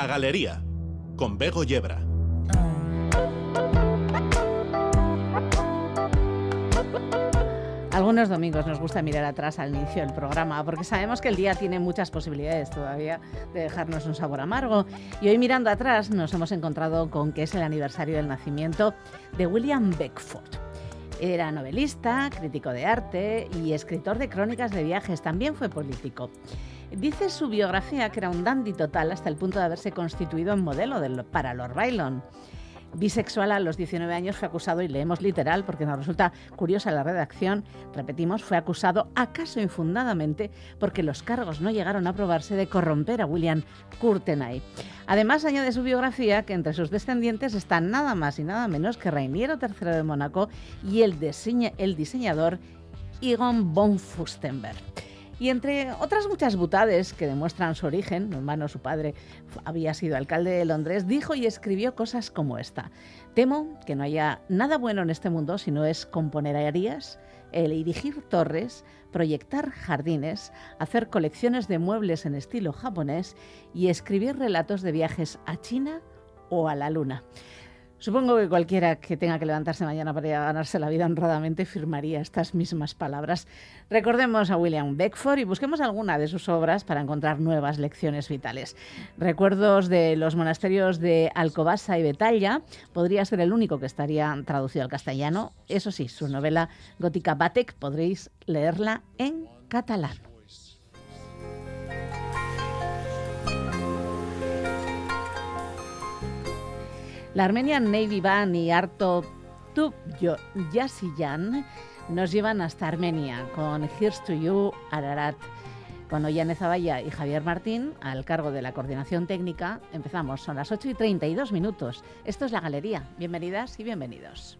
La Galería, con Bego Yebra. Algunos domingos nos gusta mirar atrás al inicio del programa porque sabemos que el día tiene muchas posibilidades todavía de dejarnos un sabor amargo. Y hoy mirando atrás nos hemos encontrado con que es el aniversario del nacimiento de William Beckford. Era novelista, crítico de arte y escritor de crónicas de viajes. También fue político. Dice su biografía que era un dandy total hasta el punto de haberse constituido en modelo para Lord Byron. Bisexual a los 19 años fue acusado, y leemos literal porque nos resulta curiosa la redacción, repetimos, fue acusado, acaso infundadamente, porque los cargos no llegaron a probarse de corromper a William Courtenay. Además, añade su biografía que entre sus descendientes están nada más y nada menos que Reiniero III de Mónaco y el, diseñador Egon von Fustenberg. Y entre otras muchas butades que demuestran su origen, mi hermano, su padre, había sido alcalde de Londres, dijo y escribió cosas como esta. Temo que no haya nada bueno en este mundo si no es componer aerías, el erigir torres, proyectar jardines, hacer colecciones de muebles en estilo japonés y escribir relatos de viajes a China o a la Luna. Supongo que cualquiera que tenga que levantarse mañana para ganarse la vida honradamente firmaría estas mismas palabras. Recordemos a William Beckford y busquemos alguna de sus obras para encontrar nuevas lecciones vitales. Recuerdos de los monasterios de Alcobasa y Betalla podría ser el único que estaría traducido al castellano. Eso sí, su novela gótica Batek podréis leerla en catalán. La Armenian Navy Band y Arto Tub Yasiyan nos llevan hasta Armenia con Here's to You Ararat. Con Ollane Zavalla y Javier Martín al cargo de la coordinación técnica, empezamos. Son las 8 y 32 minutos. Esto es la galería. Bienvenidas y bienvenidos.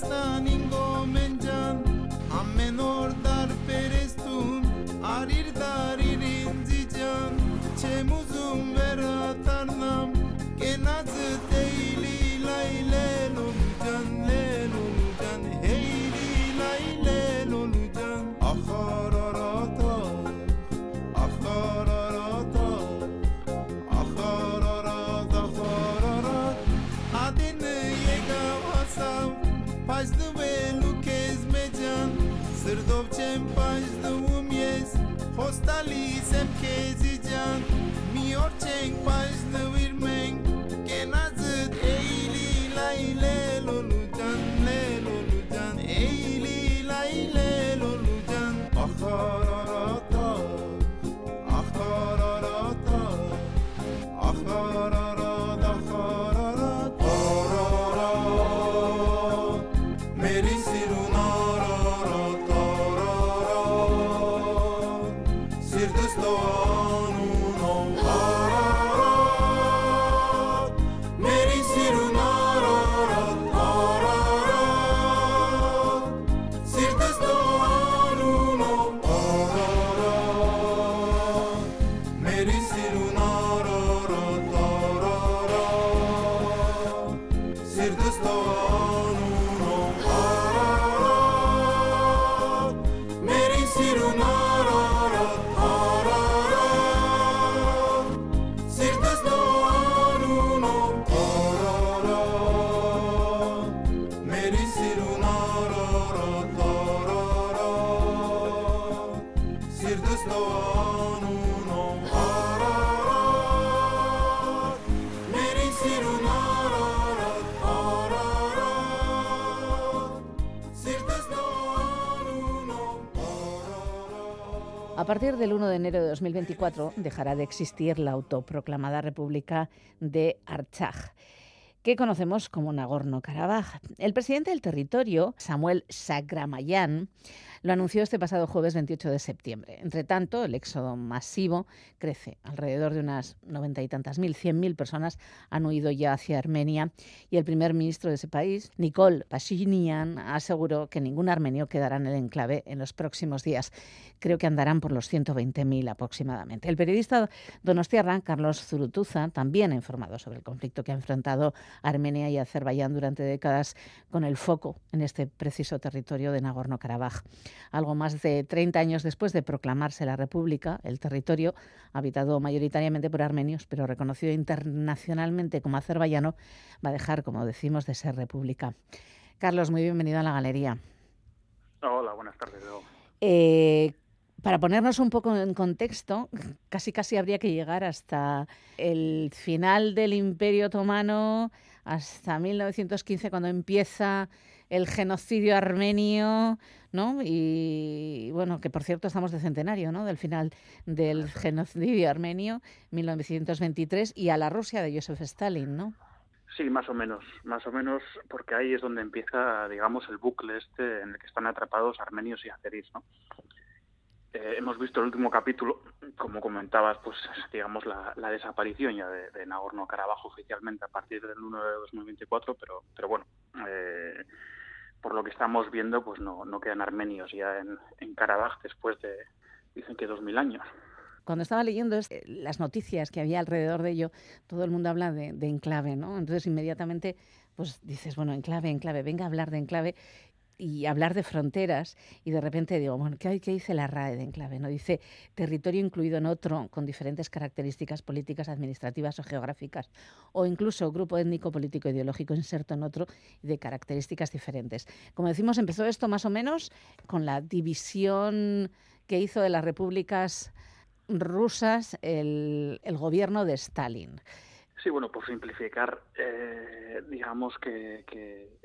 hasta ningo menjan a menor da Please. Partir del 1 de enero de 2024 dejará de existir la autoproclamada República de Artsaj que conocemos como Nagorno-Karabaj. El presidente del territorio, Samuel Sagramayan, lo anunció este pasado jueves 28 de septiembre. Entre tanto, el éxodo masivo crece. Alrededor de unas noventa y tantas mil, cien mil personas han huido ya hacia Armenia y el primer ministro de ese país, Nikol Pashinyan, aseguró que ningún armenio quedará en el enclave en los próximos días. Creo que andarán por los 120.000 aproximadamente. El periodista donostiarra, Carlos Zurutuza, también ha informado sobre el conflicto que ha enfrentado Armenia y Azerbaiyán durante décadas con el foco en este preciso territorio de Nagorno-Karabaj. Algo más de 30 años después de proclamarse la República, el territorio, habitado mayoritariamente por armenios, pero reconocido internacionalmente como azerbaiyano, va a dejar, como decimos, de ser república. Carlos, muy bienvenido a la galería. Hola, buenas tardes. Eh, para ponernos un poco en contexto, casi casi habría que llegar hasta el final del Imperio Otomano, hasta 1915, cuando empieza el genocidio armenio, ¿no? Y bueno, que por cierto estamos de centenario, ¿no? Del final del genocidio armenio, 1923, y a la Rusia de Joseph Stalin, ¿no? Sí, más o menos, más o menos, porque ahí es donde empieza, digamos, el bucle este en el que están atrapados armenios y azeríes, ¿no? Eh, hemos visto el último capítulo, como comentabas, pues digamos la, desaparición ya de, Nagorno-Karabaj oficialmente a partir del 1 de 2024, pero, pero bueno, eh, por lo que estamos viendo, pues no, no quedan armenios ya en, en Karabaj después de, dicen que 2000 años. Cuando estaba leyendo eh, las noticias que había alrededor de ello, todo el mundo habla de, de enclave, ¿no? Entonces inmediatamente pues dices, bueno, enclave, enclave, venga a hablar de enclave y hablar de fronteras y de repente digo, bueno, ¿qué, qué dice la RAE de enclave? ¿No? Dice territorio incluido en otro con diferentes características políticas, administrativas o geográficas, o incluso grupo étnico, político, ideológico inserto en otro de características diferentes. Como decimos, empezó esto más o menos con la división que hizo de las repúblicas rusas el, gobierno de Stalin. Sí, bueno, por simplificar, eh, digamos que que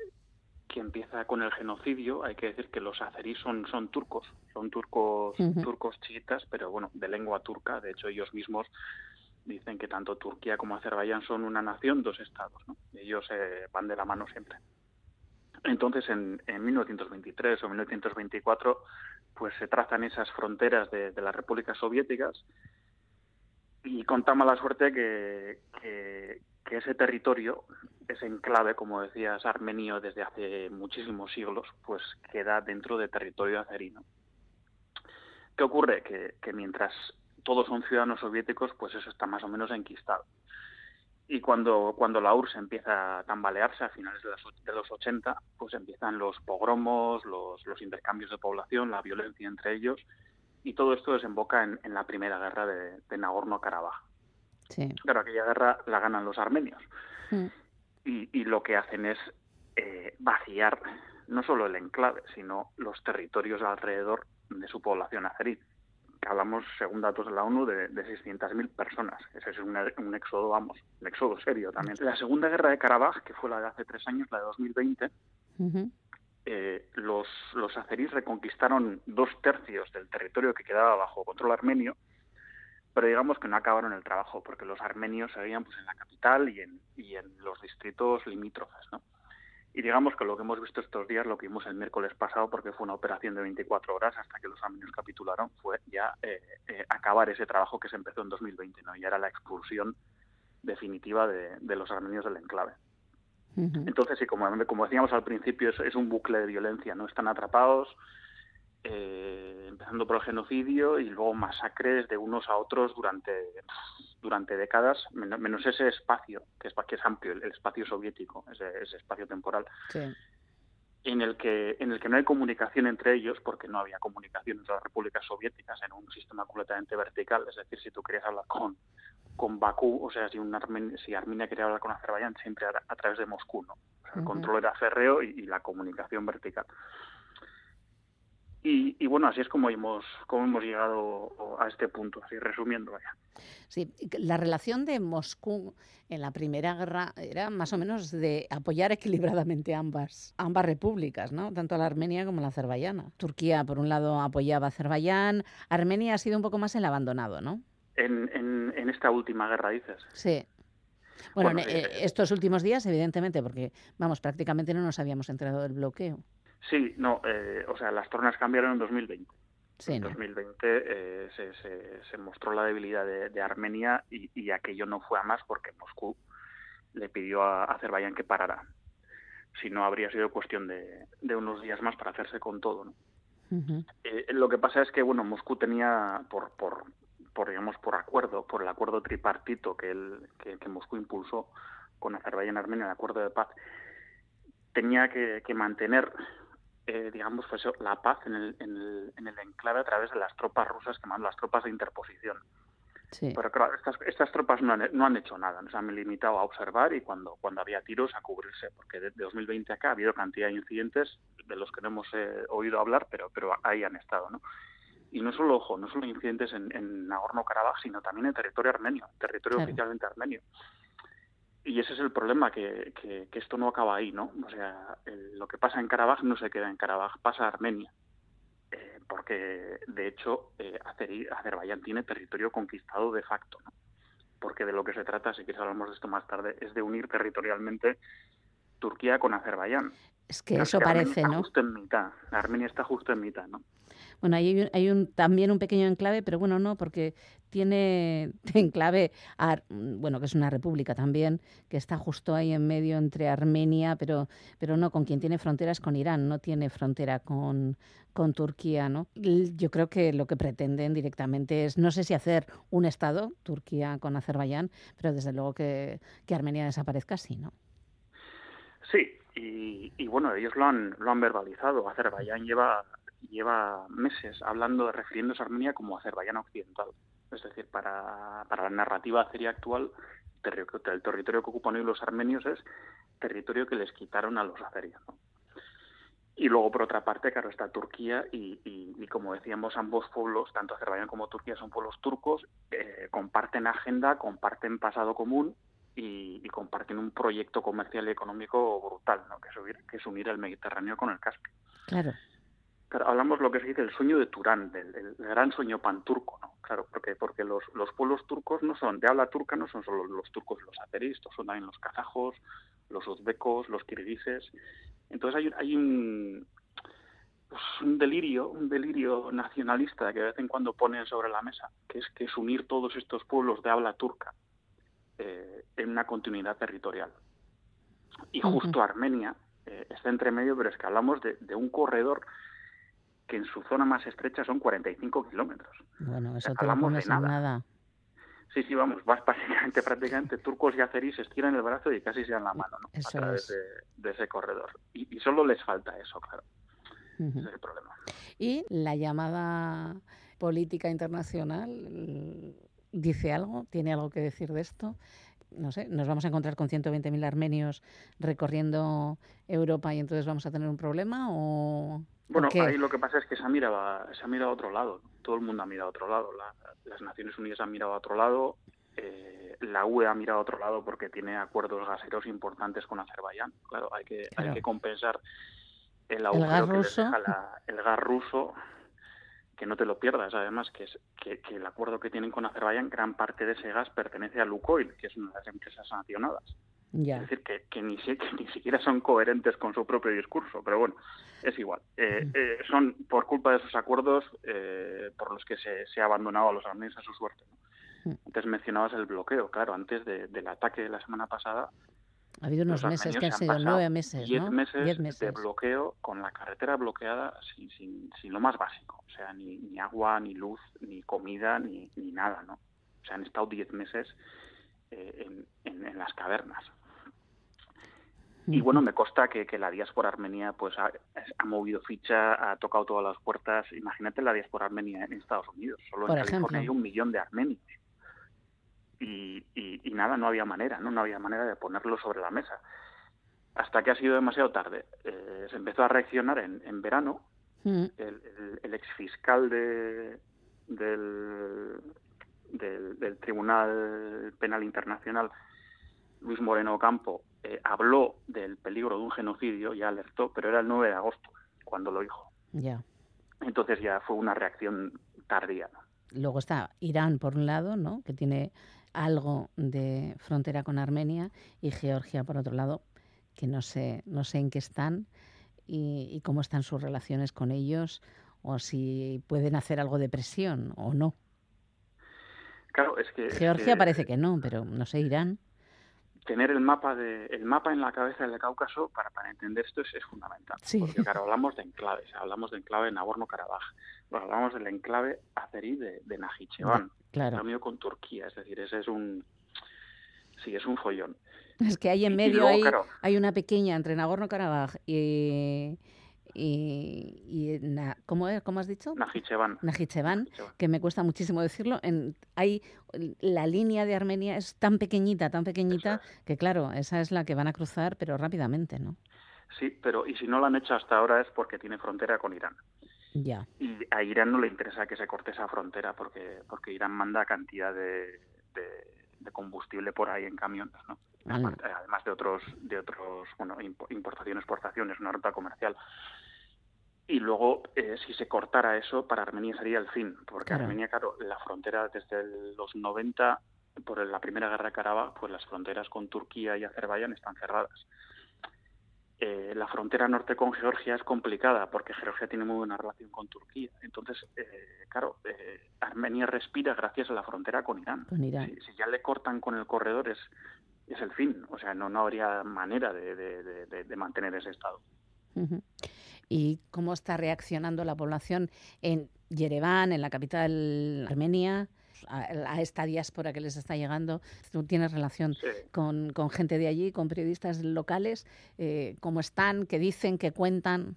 empieza con el genocidio, hay que decir que los azeríes son, son turcos, son turcos, turcos chiitas, pero bueno, de lengua turca, de hecho ellos mismos dicen que tanto Turquía como Azerbaiyán son una nación, dos estados, ¿no? Ellos eh, van de la mano siempre. Entonces, en, en 1923 o 1924, pues se trazan esas fronteras de, de las repúblicas soviéticas y con tan mala suerte que, que, que ese territorio, ese enclave, como decías, armenio desde hace muchísimos siglos, pues queda dentro de territorio azerino. ¿Qué ocurre? Que, mientras todos son ciudadanos soviéticos, pues eso está más o menos enquistado. Y cuando, cuando la URSS empieza a tambalearse a finales de, los 80, pues empiezan los pogromos, los, intercambios de población, la violencia entre ellos, y todo esto desemboca en, en la primera guerra de, de Nagorno-Karabaj. Sí. Claro, aquella guerra la ganan los armenios. Mm. Y, lo que hacen es eh, vaciar no solo el enclave, sino los territorios alrededor de su población azerí. hablamos, según datos de la ONU, de, de 600.000 personas. Ese es un, un, éxodo, vamos, un éxodo serio también. La segunda guerra de Karabaj, que fue la de hace tres años, la de 2020, eh, los, los azeríes reconquistaron dos tercios del territorio que quedaba bajo control armenio, pero digamos que no acabaron el trabajo, porque los armenios seguían pues, en la capital y en, y en los distritos limítrofes. ¿no? Y digamos que lo que hemos visto estos días, lo que vimos el miércoles pasado, porque fue una operación de 24 horas hasta que los armenios capitularon, fue ya eh, eh, acabar ese trabajo que se empezó en 2020, ¿no? ya era la expulsión definitiva de, de los armenios del enclave. Entonces, sí, como, como decíamos al principio, es, es, un bucle de violencia, ¿no? Están atrapados, eh, empezando por el genocidio y luego masacres de unos a otros durante, durante décadas, menos, ese espacio, que es, que es amplio, el, espacio soviético, ese, ese espacio temporal. En el, que, en el que no hay comunicación entre ellos, porque no había comunicación entre las repúblicas soviéticas en un sistema completamente vertical. Es decir, si tú querías hablar con, con Bakú, o sea, si, un si Armenia quería hablar con Azerbaiyán, siempre a, través de Moscú, ¿no? O sea, el control era férreo y, la comunicación vertical. Y, y, bueno, así es como hemos, como hemos llegado a este punto, así resumiendo. Vaya. Sí, la relación de Moscú en la Primera Guerra era más o menos de apoyar equilibradamente ambas, ambas repúblicas, ¿no? tanto la armenia como la azerbaiyana. Turquía, por un lado, apoyaba a Azerbaiyán, Armenia ha sido un poco más el abandonado, ¿no? en, en, esta última guerra, dices. Sí. Bueno, eh, eh, estos últimos días, evidentemente, porque, vamos, prácticamente no nos habíamos enterado del bloqueo. Sí, no, eh, o sea, las tornas cambiaron en 2020. Sí, en 2020 se, se, mostró la debilidad de, Armenia y, aquello no fue a más porque Moscú le pidió a Azerbaiyán que parara. Si no, habría sido cuestión de, de unos días más para hacerse con todo. ¿no? lo que pasa es que bueno Moscú tenía por, por por digamos por acuerdo, por el acuerdo tripartito que, el, que, Moscú impulsó con Azerbaiyán y Armenia, el acuerdo de paz, tenía que, mantener eh, digamos pues la paz en el, en, el, en el enclave a través de las tropas rusas que las tropas de interposición. Sí. Pero claro, estas, estas tropas no han, no han hecho nada, nos han limitado a observar y cuando, cuando había tiros a cubrirse, porque de, 2020 acá ha habido cantidad de incidentes de los que no hemos eh, oído hablar, pero, pero ahí han estado, ¿no? y no solo, ojo, no solo incidentes en, en Nagorno-Karabaj, sino también en territorio armenio, territorio oficialmente armenio. Y ese es el problema, que, que, esto no acaba ahí, ¿no? O sea, lo que pasa en Karabaj no se queda en Karabaj, pasa a Armenia. Eh, porque, de hecho, eh, Azerbaiyán tiene territorio conquistado de facto, ¿no? Porque de lo que se trata, si quieres hablamos de esto más tarde, es de unir territorialmente Turquía con Azerbaiyán. Es que eso parece, ¿no? Justo en mitad. Armenia está justo en mitad, ¿no? Bueno, hay, hay un, también un pequeño enclave, pero bueno, no, porque tiene enclave, bueno, que es una república también, que está justo ahí en medio entre Armenia, pero, pero no, con quien tiene fronteras con Irán, no tiene frontera con, con Turquía, ¿no? Yo creo que lo que pretenden directamente es, no sé si hacer un Estado, Turquía con Azerbaiyán, pero desde luego que, que Armenia desaparezca, sí, ¿no? Sí, y, y, bueno, ellos lo han, lo han verbalizado. Azerbaiyán lleva lleva meses hablando, refiriéndose a Armenia como Azerbaiyán occidental. Es decir, para, la narrativa azería actual, el territorio que ocupan hoy los armenios es territorio que les quitaron a los azerios. Y luego, por otra parte, claro, está Turquía y, como decíamos, ambos pueblos, tanto Azerbaiyán como Turquía, son pueblos turcos, eh, comparten agenda, comparten pasado común y, comparten un proyecto comercial y económico brutal, ¿no? que, es que es unir el Mediterráneo con el Caspio. Claro hablamos lo que se dice el sueño de Turán, del, gran sueño panturco, ¿no? Claro, porque porque los, los pueblos turcos no son, de habla turca no son solo los turcos los azeristas, son también los kazajos, los uzbecos, los kirguises. Entonces hay, hay un, pues un delirio, un delirio nacionalista que de vez en cuando ponen sobre la mesa, que es que es unir todos estos pueblos de habla turca eh, en una continuidad territorial. Y justo Armenia eh, está entre medio, pero es que hablamos de, de un corredor que en su zona más estrecha son 45 kilómetros. Bueno, eso te lo pones nada. nada. Sí, sí, vamos, vas básicamente, prácticamente, turcos y azeríes estiran el brazo y casi se dan la mano, ¿no? a través de, ese corredor. Y, solo les falta eso, claro. Ese es el problema. Y la llamada política internacional dice algo, tiene algo que decir de esto. no sé, nos vamos a encontrar con 120.000 armenios recorriendo Europa y entonces vamos a tener un problema o bueno, ahí lo que pasa es que se ha mirado, se ha mirado a otro lado. Todo el mundo ha mirado a otro lado. las Naciones Unidas han mirado a otro lado. Eh, la UE ha mirado a otro lado porque tiene acuerdos gaseros importantes con Azerbaiyán. Claro, hay que, hay que compensar el agujero que ruso. deja el gas ruso que no te lo pierdas, además, que, es, que, el acuerdo que tienen con Azerbaiyán, gran parte de ese gas pertenece a Lukoil, que es una de las empresas sancionadas. Es decir, que, que, ni, ni siquiera son coherentes con su propio discurso, pero bueno, es igual. Eh, eh, son por culpa de esos acuerdos eh, por los que se, se, ha abandonado a los armenios a su suerte. Antes mencionabas el bloqueo, claro, antes del ataque de la semana pasada. Ha habido unos meses que han sido nueve meses, diez meses, de bloqueo con la carretera bloqueada sin, sin, sin, lo más básico, o sea, ni, ni agua, ni luz, ni comida, ni, ni nada, ¿no? O sea, han estado diez meses en, en las cavernas. Y bueno, me consta que, que la diáspora armenia pues ha, movido ficha, ha tocado todas las puertas. Imagínate la diáspora armenia en Estados Unidos. Solo en California hay un millón de armenios. Y, y, nada, no había manera, ¿no? No había manera de ponerlo sobre la mesa. Hasta que ha sido demasiado tarde. Eh, se empezó a reaccionar en, en verano. El, el, el exfiscal de, del, del, del Tribunal Penal Internacional, Luis Moreno Campo, eh, habló del peligro de un genocidio, ya alertó, pero era el 9 de agosto cuando lo dijo. Ya. Entonces ya fue una reacción tardía. Luego está Irán, por un lado, ¿no? que tiene algo de frontera con Armenia, y Georgia, por otro lado, que no sé, no sé en qué están y, y cómo están sus relaciones con ellos, o si pueden hacer algo de presión o no. Claro, es que... Georgia parece que no, pero no sé, Irán tener el mapa de el mapa en la cabeza del Cáucaso para, para entender esto es, fundamental. Porque claro, hablamos de enclaves, hablamos de enclave Nagorno-Karabaj, hablamos del enclave azerí de, de Najicheván, claro. con Turquía, es decir, ese es un sí, es un follón. Es que ahí en medio hay, hay una pequeña entre Nagorno-Karabaj y y, y ¿cómo, ¿cómo, has dicho? Najicheván. Najicheván, que me cuesta muchísimo decirlo. En, hay La línea de Armenia es tan pequeñita, tan pequeñita, que claro, esa es la que van a cruzar, pero rápidamente, ¿no? Sí, pero y si no lo han hecho hasta ahora es porque tiene frontera con Irán. Ya. Y a Irán no le interesa que se corte esa frontera porque, porque Irán manda cantidad de, de, combustible por ahí en camiones, ¿no? Además de otros, de otros, bueno, importación, exportación, es una ruta comercial. Y luego, eh, si se cortara eso, para Armenia sería el fin, porque Armenia, claro, la frontera desde los 90, por la primera guerra de Karabaj, pues las fronteras con Turquía y Azerbaiyán están cerradas. Eh, la frontera norte con Georgia es complicada porque Georgia tiene muy buena relación con Turquía. Entonces, eh, claro, Armenia respira gracias a la frontera con Irán. Si, ya le cortan con el corredor es, es el fin. O sea, no, no habría manera de, mantener ese estado y cómo está reaccionando la población en Yerevan, en la capital armenia, a, esta diáspora que les está llegando. Tú tienes relación con, gente de allí, con periodistas locales. Eh, ¿Cómo están? ¿Qué dicen? ¿Qué cuentan?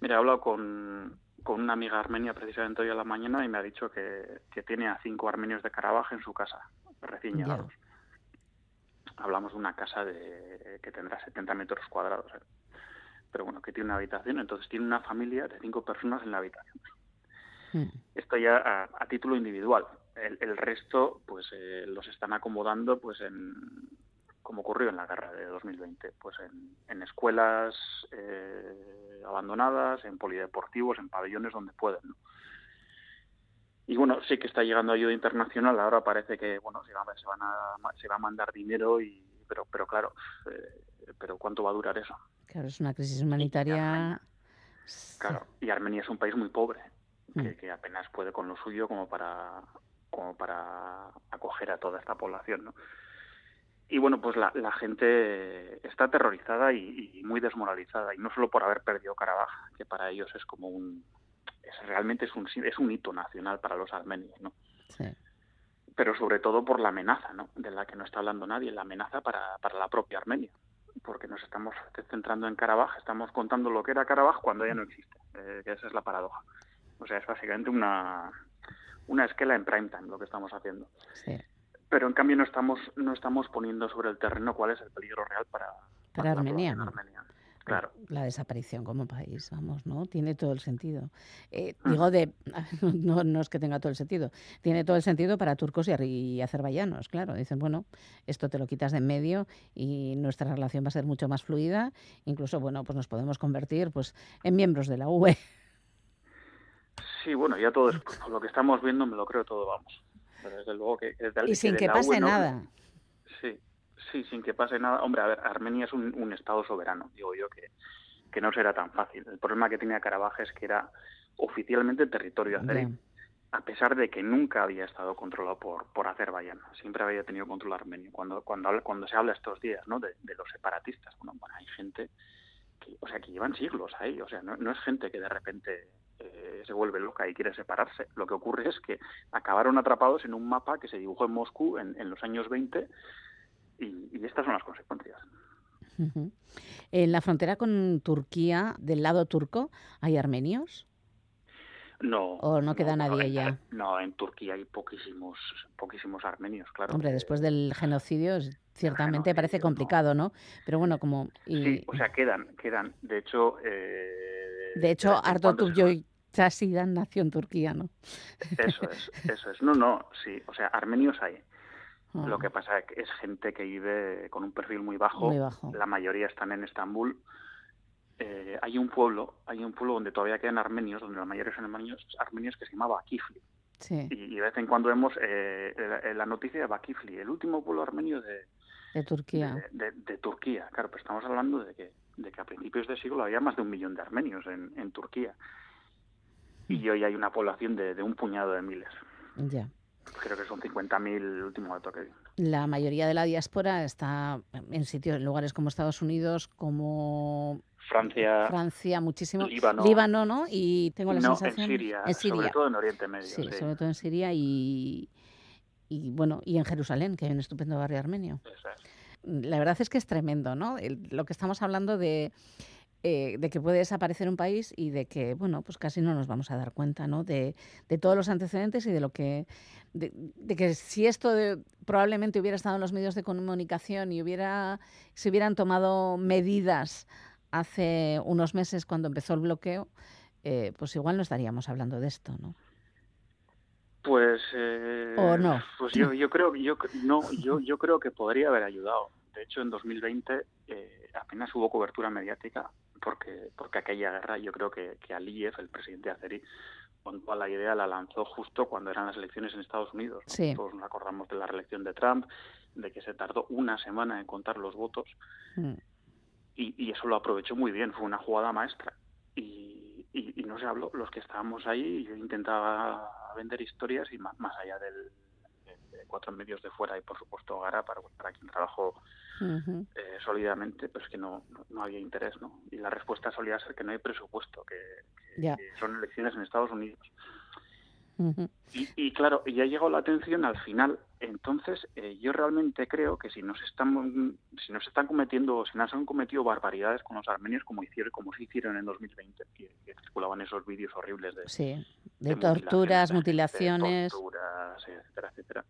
Mira, he hablado con, una amiga armenia precisamente hoy a la mañana y me ha dicho que, tiene a cinco armenios de Carabaj en su casa, recién llegados. Hablamos de una casa de, que tendrá 70 metros cuadrados. ¿eh? pero bueno, que tiene una habitación, entonces tiene una familia de cinco personas en la habitación. Hmm. Esto ya a, título individual. El, resto, pues eh, los están acomodando, pues en, como ocurrió en la guerra de 2020, pues en, escuelas eh, abandonadas, en polideportivos, en pabellones donde pueden. Y bueno, sí que está llegando ayuda internacional. Ahora parece que bueno se, se van a se va a mandar dinero y pero pero claro, eh, pero cuánto va a durar eso. Claro, es una crisis humanitaria. claro, y Armenia es un país muy pobre, mm. que, apenas puede con lo suyo como para, como para acoger a toda esta población, ¿no? Y bueno, pues la, gente está aterrorizada y, muy desmoralizada, y no solo por haber perdido Karabaj, que para ellos es como un... Es, realmente es un, es un hito nacional para los armenios, ¿no? Sí. Pero sobre todo por la amenaza, ¿no? De la que no está hablando nadie, la amenaza para, para la propia Armenia porque nos estamos centrando en Karabaj, estamos contando lo que era Karabaj cuando ya no existe, eh, esa es la paradoja. O sea, es básicamente una, una esquela en prime time lo que estamos haciendo. pero en cambio no estamos no estamos poniendo sobre el terreno cuál es el peligro real para, para, Armenia. Claro. La desaparición como país, vamos, ¿no? Tiene todo el sentido. Eh, digo de, no, no, es que tenga todo el sentido, tiene todo el sentido para turcos y, y, azerbaiyanos, claro. Dicen, bueno, esto te lo quitas de en medio y nuestra relación va a ser mucho más fluida. Incluso, bueno, pues nos podemos convertir pues en miembros de la UE. Sí, bueno, ya todo es, lo que estamos viendo me lo creo todo, vamos. Pero desde luego que, y sin que pase nada. Sí, Sí, sin que pase nada. Hombre, a ver, Armenia es un, Estado soberano, digo yo, que, que, no será tan fácil. El problema que tenía Karabaj es que era oficialmente territorio azerí, a pesar de que nunca había estado controlado por, por Azerbaiyán. Siempre había tenido control armenio. Cuando, cuando, cuando se habla estos días ¿no? de, los separatistas, bueno, bueno, hay gente que, o sea, que llevan siglos ahí. O sea, no, no es gente que de repente eh, se vuelve loca y quiere separarse. Lo que ocurre es que acabaron atrapados en un mapa que se dibujó en Moscú en, en los años 20 y, estas son las consecuencias. En la frontera con Turquía, del lado turco, ¿hay armenios? No. ¿O no queda nadie ya? No, en Turquía hay poquísimos, poquísimos armenios, claro. Hombre, después del genocidio, ciertamente parece complicado, ¿no? Pero bueno, como... Sí, o sea, quedan, quedan. De hecho... Eh, de hecho, Artur Topyoy Chasidan nació en Turquía, ¿no? Eso es, eso es. No, no, sí. O sea, armenios hay. Lo que pasa es que es gente que vive con un perfil muy bajo. La mayoría están en Estambul. Eh, hay un pueblo, hay un pueblo donde todavía quedan armenios, donde la mayoría son armenios, armenios que se llama Bakifli. Y, de vez en cuando vemos eh, la, noticia de Bakifli, el último pueblo armenio de, de Turquía. De, Turquía, claro, pues estamos hablando de que, de que a principios de siglo había más de un millón de armenios en, en Turquía. Y mm. hoy hay una población de, de un puñado de miles. Ya creo que son 50.000 el último dato que vi. La mayoría de la diáspora está en sitios, en lugares como Estados Unidos, como Francia, Francia muchísimo, Líbano, Líbano ¿no? Y tengo la sensación en Siria, en Siria, sobre todo en Oriente Medio. Sí, sobre todo en Siria y, y bueno y en Jerusalén, que hay un estupendo barrio armenio. La verdad es que es tremendo, ¿no? lo que estamos hablando de eh, de que puede desaparecer un país y de que, bueno, pues casi no nos vamos a dar cuenta, ¿no? De, de todos los antecedentes y de lo que, de, que si esto probablemente hubiera estado en los medios de comunicación y hubiera, se hubieran tomado medidas hace unos meses cuando empezó el bloqueo, eh, pues igual no estaríamos hablando de esto, ¿no? Pues, eh, ¿O no? Pues yo, yo creo, yo no, yo, yo creo que podría haber ayudado. De hecho, en 2020 eh, apenas hubo cobertura mediática porque porque aquella guerra yo creo que, que Aliyev, el presidente con toda la idea la lanzó justo cuando eran las elecciones en Estados Unidos. Todos nos acordamos de la reelección de Trump, de que se tardó una semana en contar los votos mm. y, y, eso lo aprovechó muy bien, fue una jugada maestra. Y, y, no se habló, los que estábamos ahí, yo intentaba vender historias y más, más allá del, de, cuatro medios de fuera y por supuesto Gara para, para quien trabajó eh, sólidamente, pues que no, no, había interés, ¿no? Y la respuesta solía ser que no hay presupuesto, que, son elecciones en Estados Unidos. y, y, claro, ya llegó la atención al final. Entonces, eh, yo realmente creo que si nos están, si nos están cometiendo, si nos han cometido barbaridades con los armenios, como hicieron, como se hicieron en 2020, que, circulaban esos vídeos horribles de, sí, de, torturas, mutilaciones, torturas, etcétera, etcétera,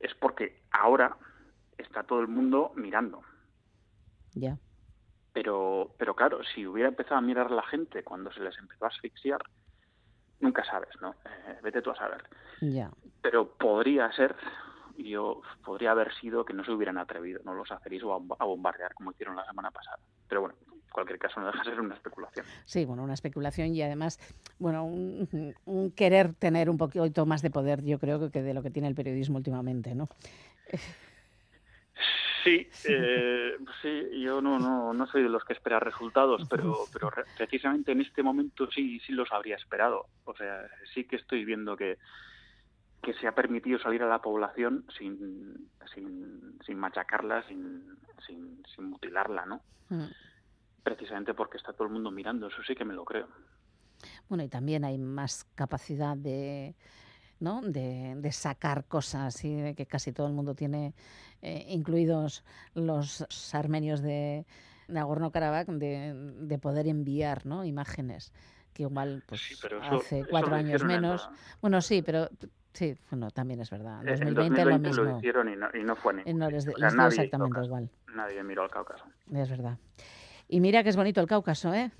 es porque ahora está todo el mundo mirando. Ya. Pero, pero claro, si hubiera empezado a mirar la gente cuando se les empezó a asfixiar, nunca sabes, ¿no? Eh, vete tú a saber. Ya. Pero podría ser, yo podría haber sido que no se hubieran atrevido, no los aceréis a bombardear como hicieron la semana pasada. Pero bueno, en cualquier caso no deja de ser una especulación. Sí, bueno, una especulación y además, bueno, un, un querer tener un poquito más de poder, yo creo que de lo que tiene el periodismo últimamente, ¿no? Sí, eh, sí, yo no, no, no soy de los que espera resultados, pero, pero precisamente en este momento sí, sí los habría esperado. O sea, sí que estoy viendo que, que se ha permitido salir a la población sin, sin, sin machacarla, sin, sin, sin mutilarla, ¿no? Mm. Precisamente porque está todo el mundo mirando, eso sí que me lo creo. Bueno, y también hay más capacidad de ¿no? de, de sacar cosas y de que casi todo el mundo tiene, eh, incluidos los armenios de Nagorno-Karabaj, de, de, poder enviar ¿no? imágenes que igual pues, hace cuatro años menos. Bueno, sí, pero Sí, bueno, también es verdad. Eh, En 2020, lo 2020 mismo. lo hicieron y no, y no fue Eh, ninguno. no les, les nadie exactamente igual. Nadie miró al Cáucaso. Es verdad. Y mira que es bonito el Cáucaso, ¿eh?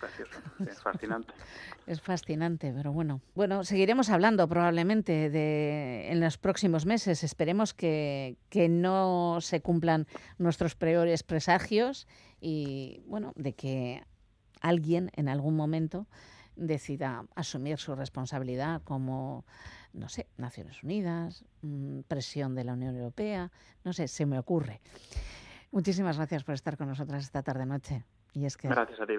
Precioso, es fascinante. Es fascinante, pero bueno. Bueno, seguiremos hablando probablemente de en los próximos meses. Esperemos que, que no se cumplan nuestros peores presagios y, bueno, de que alguien en algún momento decida asumir su responsabilidad como, no sé, Naciones Unidas, mm, presión de la Unión Europea, no sé, se me ocurre. Muchísimas gracias por estar con nosotras esta tarde-noche. Y es que... Gracias a ti.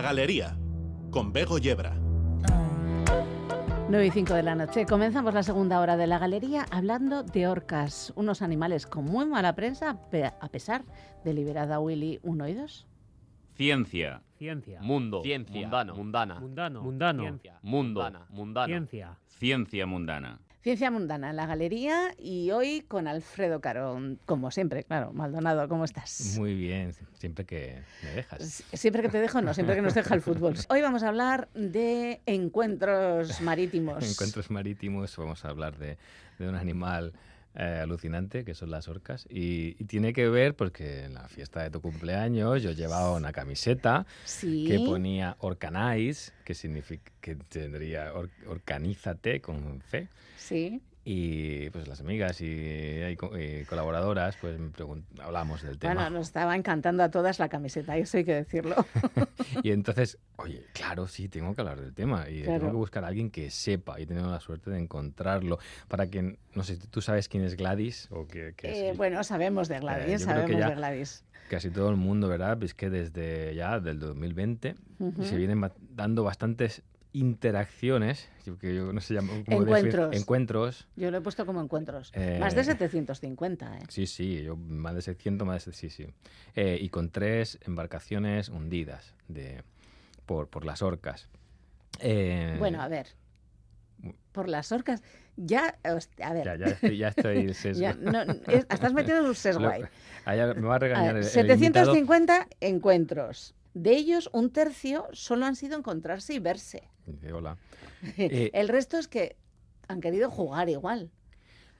La Galería, con Bego Yebra. 9 y 5 de la noche. Comenzamos la segunda hora de la galería hablando de orcas, unos animales con muy mala prensa a pesar de liberar a Willy 1 y 2. Ciencia. Ciencia. Mundo. Ciencia. Mundano. Mundana. Mundano. Mundano. Ciencia. Mundo. Mundana. Mundana. Ciencia. Ciencia mundana. Ciencia mundana en la galería y hoy con Alfredo Carón, como siempre, claro. Maldonado, ¿cómo estás? Muy bien, siempre que me dejas. Siempre que te dejo, no, siempre que nos deja el fútbol. Hoy vamos a hablar de encuentros marítimos. Encuentros marítimos, vamos a hablar de, de un animal eh, alucinante que son las orcas y, y tiene que ver porque en la fiesta de tu cumpleaños yo llevaba una camiseta Sí. que ponía Orcanize, que significa que tendría or- orcanízate con C. Sí. Y pues las amigas y, y co- y colaboradoras, pues hablamos del tema. Bueno, nos estaba encantando a todas la camiseta, eso hay que decirlo. Y entonces, oye, claro, sí, tengo que hablar del tema y Claro. tengo que buscar a alguien que sepa y he tenido la suerte de encontrarlo. Para quien, no sé, ¿tú sabes quién es Gladys? O que, que Eh, bueno, sabemos de Eh, Gladys, que sabemos ya- de Gladys. casi todo el mundo, ¿verdad? Es que desde ya del 2020 Ujú. se vienen dando bastantes interacciones, que yo no sé llama- cómo definir- Encuentros. encuentros. Yo lo he puesto como encuentros. Eh, Más de 750, ¿eh? Sí, sí, yo más de 600, más de sí, sí. Eh, y con tres embarcaciones hundidas de, por, por las orcas. Eh, Bueno, a ver. Por las orcas. Ya, a ver. Ya, ya estoy, ya estoy sesgo. Ya, no, es- estás metido en un sesgo ahí. me va a A regañar ver, el, el invitado. 750 encuentros. De ellos, un tercio solo han sido encontrarse y verse. Dice, Hola. Eh, El resto es que han querido jugar igual.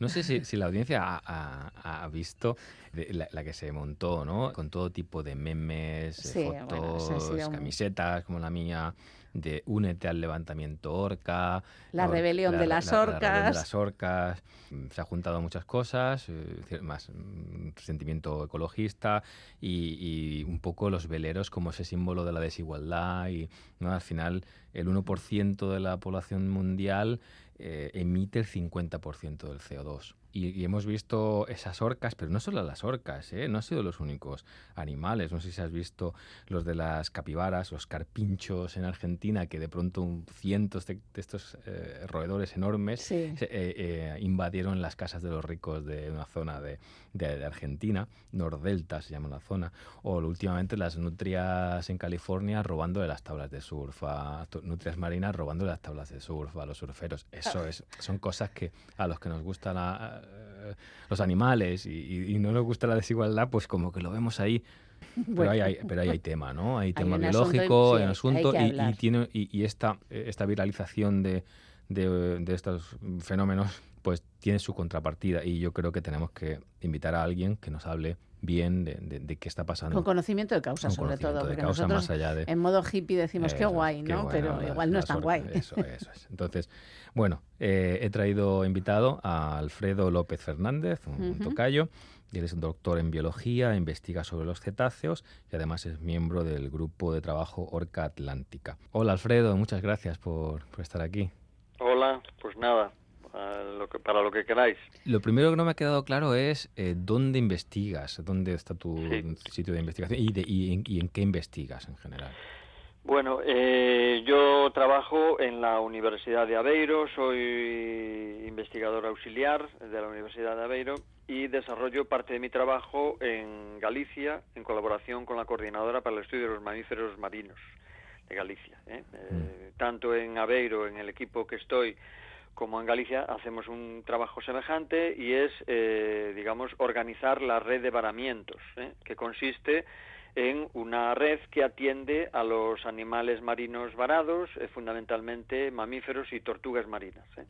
No sé si, si la audiencia ha, ha- ha visto de- la, la que se montó, ¿no? Con todo tipo de memes, eh, Sí, fotos, un- camisetas como la mía, de únete al levantamiento orca. La or- rebelión de las la rebelión de orcas. las orcas. Se ha juntado muchas cosas, eh, más mm, sentimiento ecologista y, y un poco los veleros como ese símbolo de la desigualdad y ¿no? al final el 1% de la población mundial eh, emite el 50% del CO2. Y, y hemos visto esas orcas, pero no solo las orcas, ¿eh? no han sido los únicos animales. No sé si has visto los de las capibaras, los carpinchos en Argentina, que de pronto cientos de, de estos eh, roedores enormes Sí. se- eh, eh, invadieron las casas de los ricos de una zona de, de- de Argentina, Nordelta se llama la zona, o últimamente las nutrias en California robando de las tablas de surf, a nutrias marinas robando de las tablas de surf a los surferos. Eso es, son cosas que a los que nos gustan la- eh, los animales y, no nos gusta la desigualdad, pues como que lo vemos ahí. Pero, Bueno. ahí hay, pero ahí hay tema, ¿no? Hay tema asunto biológico, sí, hay un hay asunto que y- y, hablar. tiene y, y esta, esta viralización de, de, de estos fenómenos pues tiene su contrapartida y yo creo que tenemos que invitar a alguien que nos hable bien de, de- de qué está pasando. Con conocimiento de causa, Con sobre todo. Porque causa, nosotros más allá de- en modo hippie decimos qué Eso es, guay, qué ¿no? guay, Pero igual no es tan guay. Eso, eso es. Entonces, bueno, eh, he traído invitado a Alfredo López Fernández, un, tocayo. Él es un doctor en biología, investiga sobre los cetáceos y además es miembro del grupo de trabajo Orca Atlántica. Hola Alfredo, muchas gracias por, por estar aquí. Hola, pues nada, a lo que- para lo que queráis. Lo primero que no me ha quedado claro es eh, dónde investigas, dónde está tu Sí. sitio de investigación y, de- y en, y en qué investigas en general. Bueno, eh, yo trabajo en la Universidad de Aveiro, soy investigador auxiliar de la Universidad de Aveiro y desarrollo parte de mi trabajo en Galicia en colaboración con la Coordinadora para el Estudio de los Mamíferos Marinos de Galicia. ¿eh? Eh, tanto en Aveiro, en el equipo que estoy, como en Galicia, hacemos un trabajo semejante y es, eh, digamos, organizar la red de varamientos, ¿eh? que consiste en una red que atiende a los animales marinos varados, eh, fundamentalmente mamíferos y tortugas marinas. ¿eh?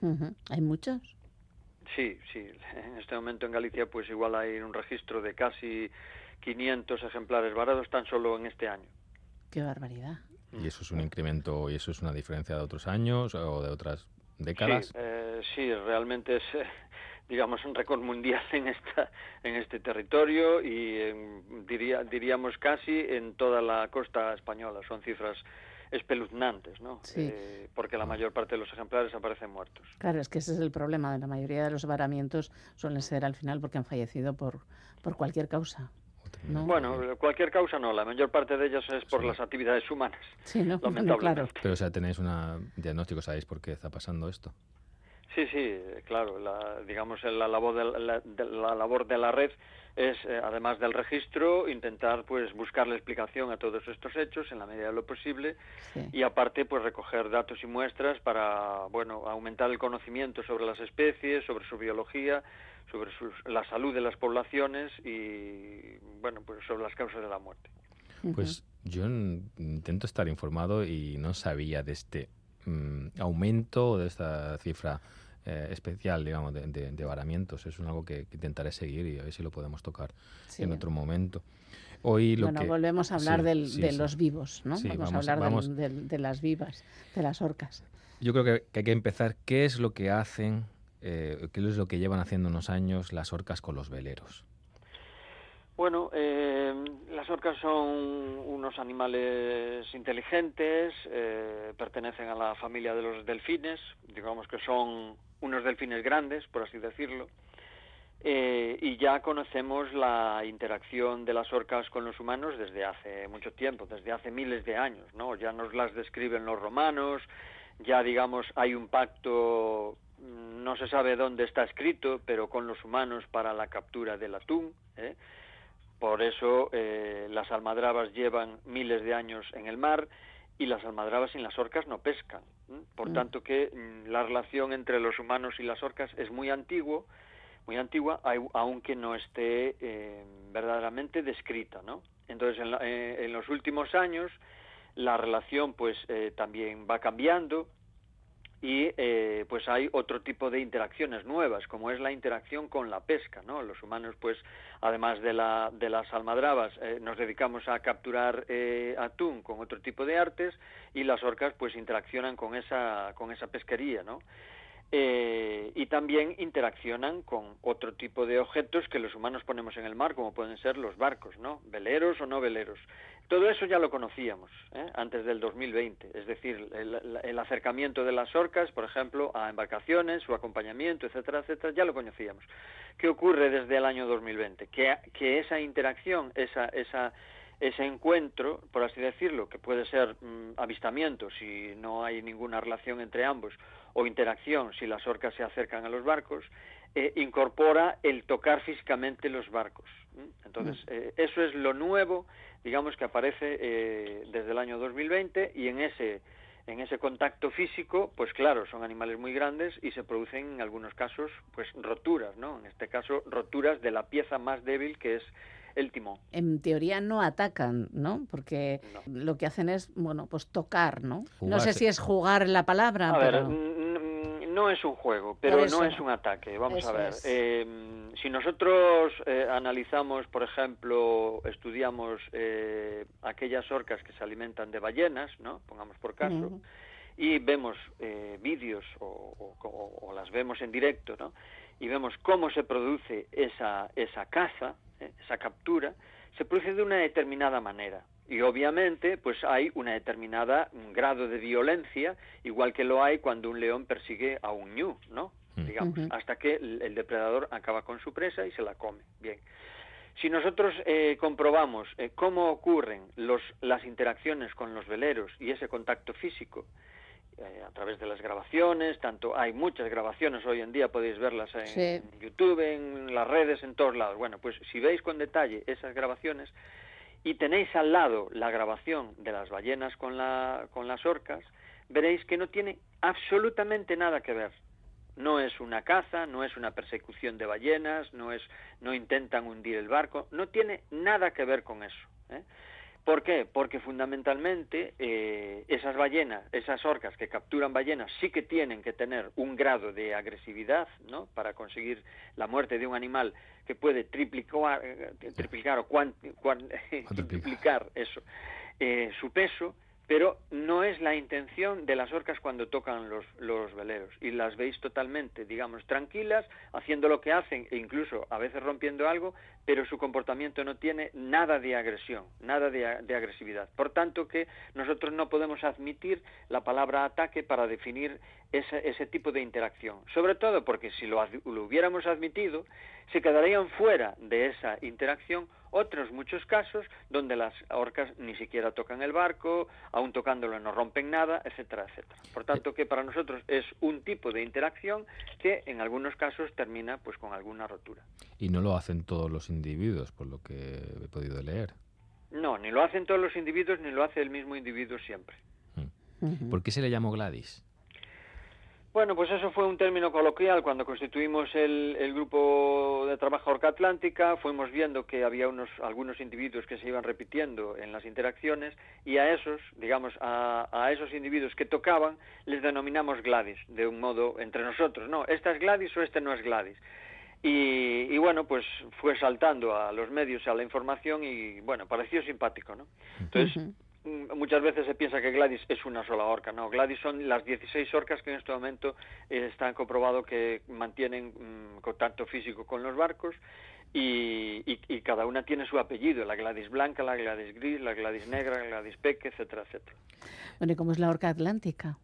Ujú. Hay muchos. Sí, sí. En este momento en Galicia, pues igual hay un registro de casi 500 ejemplares varados tan solo en este año. Qué barbaridad. ¿Y eso es un incremento y eso es una diferencia de otros años o de otras décadas? Sí, eh, sí, realmente es, eh, digamos, un récord mundial en esta, en este territorio y en- diría, diríamos casi en toda la costa española. Son cifras espeluznantes, ¿no? Sí. Eh, porque la mayor parte de los ejemplares aparecen muertos. Claro, es que ese es el problema la mayoría de los varamientos suelen ser al final porque han fallecido por, por cualquier causa. ¿No? Bueno, cualquier causa no, la mayor parte de ellas es por Sí. las actividades humanas. Sí, ¿no? Bueno, lamentablemente. claro. Pero o sea, tenéis un diagnóstico, sabéis por qué está pasando esto. Sí, sí, claro. La, digamos, la labor de la, de la labor de la red es, eh, además del registro, intentar pues buscar la explicación a todos estos hechos en la medida de lo posible Sí. y aparte pues recoger datos y muestras para bueno aumentar el conocimiento sobre las especies, sobre su biología, sobre sus- la salud de las poblaciones y bueno pues sobre las causas de la muerte. Pues yo intento estar informado y no sabía de este mm, aumento, de esta cifra eh, especial, digamos, de, de- de varamientos. Es algo que, que intentaré seguir y a ver si lo podemos tocar Sí. en otro momento. Hoy lo bueno, que... volvemos a hablar sí, del- sí, de sí. los vivos, ¿no? Sí, vamos, vamos- a hablar del- de las vivas, de las orcas. Yo creo que, que hay que empezar. ¿Qué es lo que hacen eh, qué es lo que llevan haciendo unos años las orcas con los veleros. Bueno, eh, las orcas son unos animales inteligentes, eh, pertenecen a la familia de los delfines, digamos que son unos delfines grandes, por así decirlo, y ya conocemos la interacción de las orcas con los humanos desde hace mucho tiempo, desde hace miles de años, ¿no? Ya nos las describen los romanos, ya digamos hay un pacto, no se sabe dónde está escrito, pero con los humanos para la captura del atún, ¿eh? Por eso eh, las almadrabas llevan miles de años en el mar y las almadrabas y las orcas no pescan. ¿m? Por Mm. tanto que mm, la relación entre los humanos y las orcas es muy antiguo, muy antigua, au- aunque no esté eh, verdaderamente descrita, ¿no? Entonces en, la- eh, en los últimos años la relación pues eh, también va cambiando y eh, pues hay otro tipo de interacciones nuevas como es la interacción con la pesca no los humanos pues además de la de las almadrabas eh, nos dedicamos a capturar eh, atún con otro tipo de artes y las orcas pues interaccionan con esa con esa pesquería no Eh, y también interaccionan con otro tipo de objetos que los humanos ponemos en el mar, como pueden ser los barcos, ¿no? Veleros o no veleros. Todo eso ya lo conocíamos ¿eh? antes del 2020, es decir, el, el- acercamiento de las orcas, por ejemplo, a embarcaciones, su acompañamiento, etcétera, etcétera, ya lo conocíamos. ¿Qué ocurre desde el año 2020? Que, que esa interacción, esa, esa, ese encuentro, por así decirlo, que puede ser mm, avistamiento si no hay ninguna relación entre ambos, o interacción si las orcas se acercan a los barcos, eh, incorpora el tocar físicamente los barcos. Entonces, eh, eso es lo nuevo, digamos, que aparece eh, desde el año 2020 y en ese en ese contacto físico, pues claro, son animales muy grandes y se producen en algunos casos, pues roturas, ¿no? En este caso, roturas de la pieza más débil que es el timón. En teoría no atacan, ¿no? Porque No. lo que hacen es, bueno, pues tocar, ¿no? No sé si es jugar la palabra, A pero... no es un juego, pero no es un ataque. Vamos Eso a ver. Eh, si nosotros eh, analizamos, por ejemplo, estudiamos eh, aquellas orcas que se alimentan de ballenas, ¿no? Pongamos por caso, y vemos eh, vídeos o, o- o- o las vemos en directo, ¿no? Y vemos cómo se produce esa, esa caza, ¿eh? esa captura, se produce de una determinada manera. Y obviamente, pues hay una determinada mm, grado de violencia, igual que lo hay cuando un león persigue a un ñu, ¿no? Mm. Digamos, hasta que el, el depredador acaba con su presa y se la come. Bien. Si nosotros eh, comprobamos eh, cómo ocurren los, las interacciones con los veleros y ese contacto físico, eh, a través de las grabaciones, tanto hay muchas grabaciones hoy en día, podéis verlas en Sí. YouTube, en las redes, en todos lados. Bueno, pues si veis con detalle esas grabaciones y tenéis al lado la grabación de las ballenas con, la, con las orcas, veréis que no tiene absolutamente nada que ver. No es una caza, no es una persecución de ballenas, no es, no intentan hundir el barco, no tiene nada que ver con eso. ¿eh? ¿Por qué? Porque fundamentalmente eh, esas ballenas, esas orcas que capturan ballenas sí que tienen que tener un grado de agresividad, ¿no? Para conseguir la muerte de un animal que puede triplicar, eh, triplicar o cuan- cuan- triplicar eso, eh, su peso, pero no es la intención de las orcas cuando tocan los, los veleros y las veis totalmente, digamos, tranquilas, haciendo lo que hacen e incluso a veces rompiendo algo, pero su comportamiento no tiene nada de agresión, nada de, agresividad. Por tanto que nosotros no podemos admitir la palabra ataque para definir ese, ese tipo de interacción. Sobre todo porque si lo, lo hubiéramos admitido, se quedarían fuera de esa interacción otros muchos casos donde las orcas ni siquiera tocan el barco, aún tocándolo no rompen nada, etcétera, etcétera. Por tanto que para nosotros es un tipo de interacción que en algunos casos termina pues con alguna rotura. Y no lo hacen todos los individuos, por lo que he podido leer. No, ni lo hacen todos los individuos ni lo hace el mismo individuo siempre. Ujú. ¿Por qué se le llamó Gladys? Bueno, pues eso fue un término coloquial cuando constituimos el, el grupo de trabajo Orca Atlántica, fuimos viendo que había unos algunos individuos que se iban repitiendo en las interacciones y a esos, digamos, a, a esos individuos que tocaban les denominamos Gladys, de un modo entre nosotros, no, esta es Gladys o este no es Gladys. Y, y bueno, pues fue saltando a los medios, a la información y bueno, pareció simpático, ¿no? Entonces, mm, muchas veces se piensa que Gladys es una sola orca. No, Gladys son las 16 orcas que en este momento eh, están comprobado que mantienen mm, contacto físico con los barcos y, y- y cada una tiene su apellido, la Gladys blanca, la Gladys gris, la Gladys negra, la Gladys peque, etcétera, etcétera. Bueno, ¿y cómo es la orca atlántica?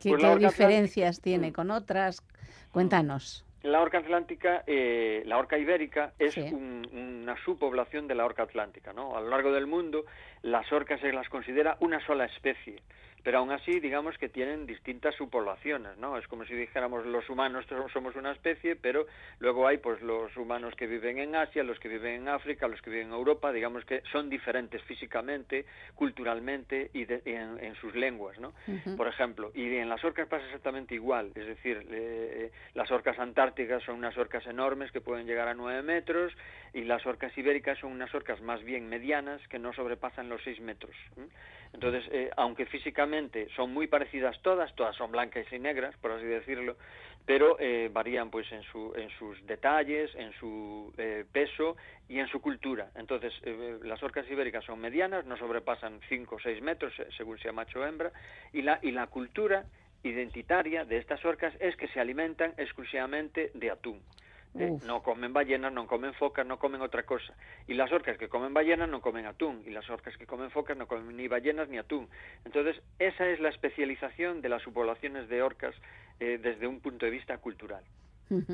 ¿Qué, Pues qué diferencias atlántica- tiene Mm. con otras? Cuéntanos. La orca atlántica, eh, la orca ibérica, es Sí. un- una subpoblación de la orca atlántica, ¿no? A lo largo del mundo, las orcas se las considera una sola especie, pero aún así, digamos que tienen distintas subpoblaciones, ¿no? Es como si dijéramos los humanos so- somos una especie, pero luego hay, pues, los humanos que viven en Asia, los que viven en África, los que viven en Europa, digamos que son diferentes físicamente, culturalmente y, de- y en, en sus lenguas, ¿no? Por ejemplo. Y en las orcas pasa exactamente igual. Es decir, eh, las orcas antárticas son unas orcas enormes que pueden llegar a 9 metros y las orcas ibéricas son unas orcas más bien medianas que no sobrepasan los 6 metros. Entonces, eh, aunque físicamente son muy parecidas todas, todas son blancas y negras, por así decirlo, pero eh, varían pues en, su, en sus detalles, en su eh, peso y en su cultura. Entonces, eh, las orcas ibéricas son medianas, no sobrepasan 5 o 6 metros, según sea macho o hembra, y la, y la cultura identitaria de estas orcas es que se alimentan exclusivamente de atún. Eh, no comen ballenas, no comen focas, no comen otra cosa. Y las orcas que comen ballenas no comen atún. Y las orcas que comen focas no comen ni ballenas ni atún. Entonces, esa es la especialización de las subpoblaciones de orcas eh, desde un punto de vista cultural.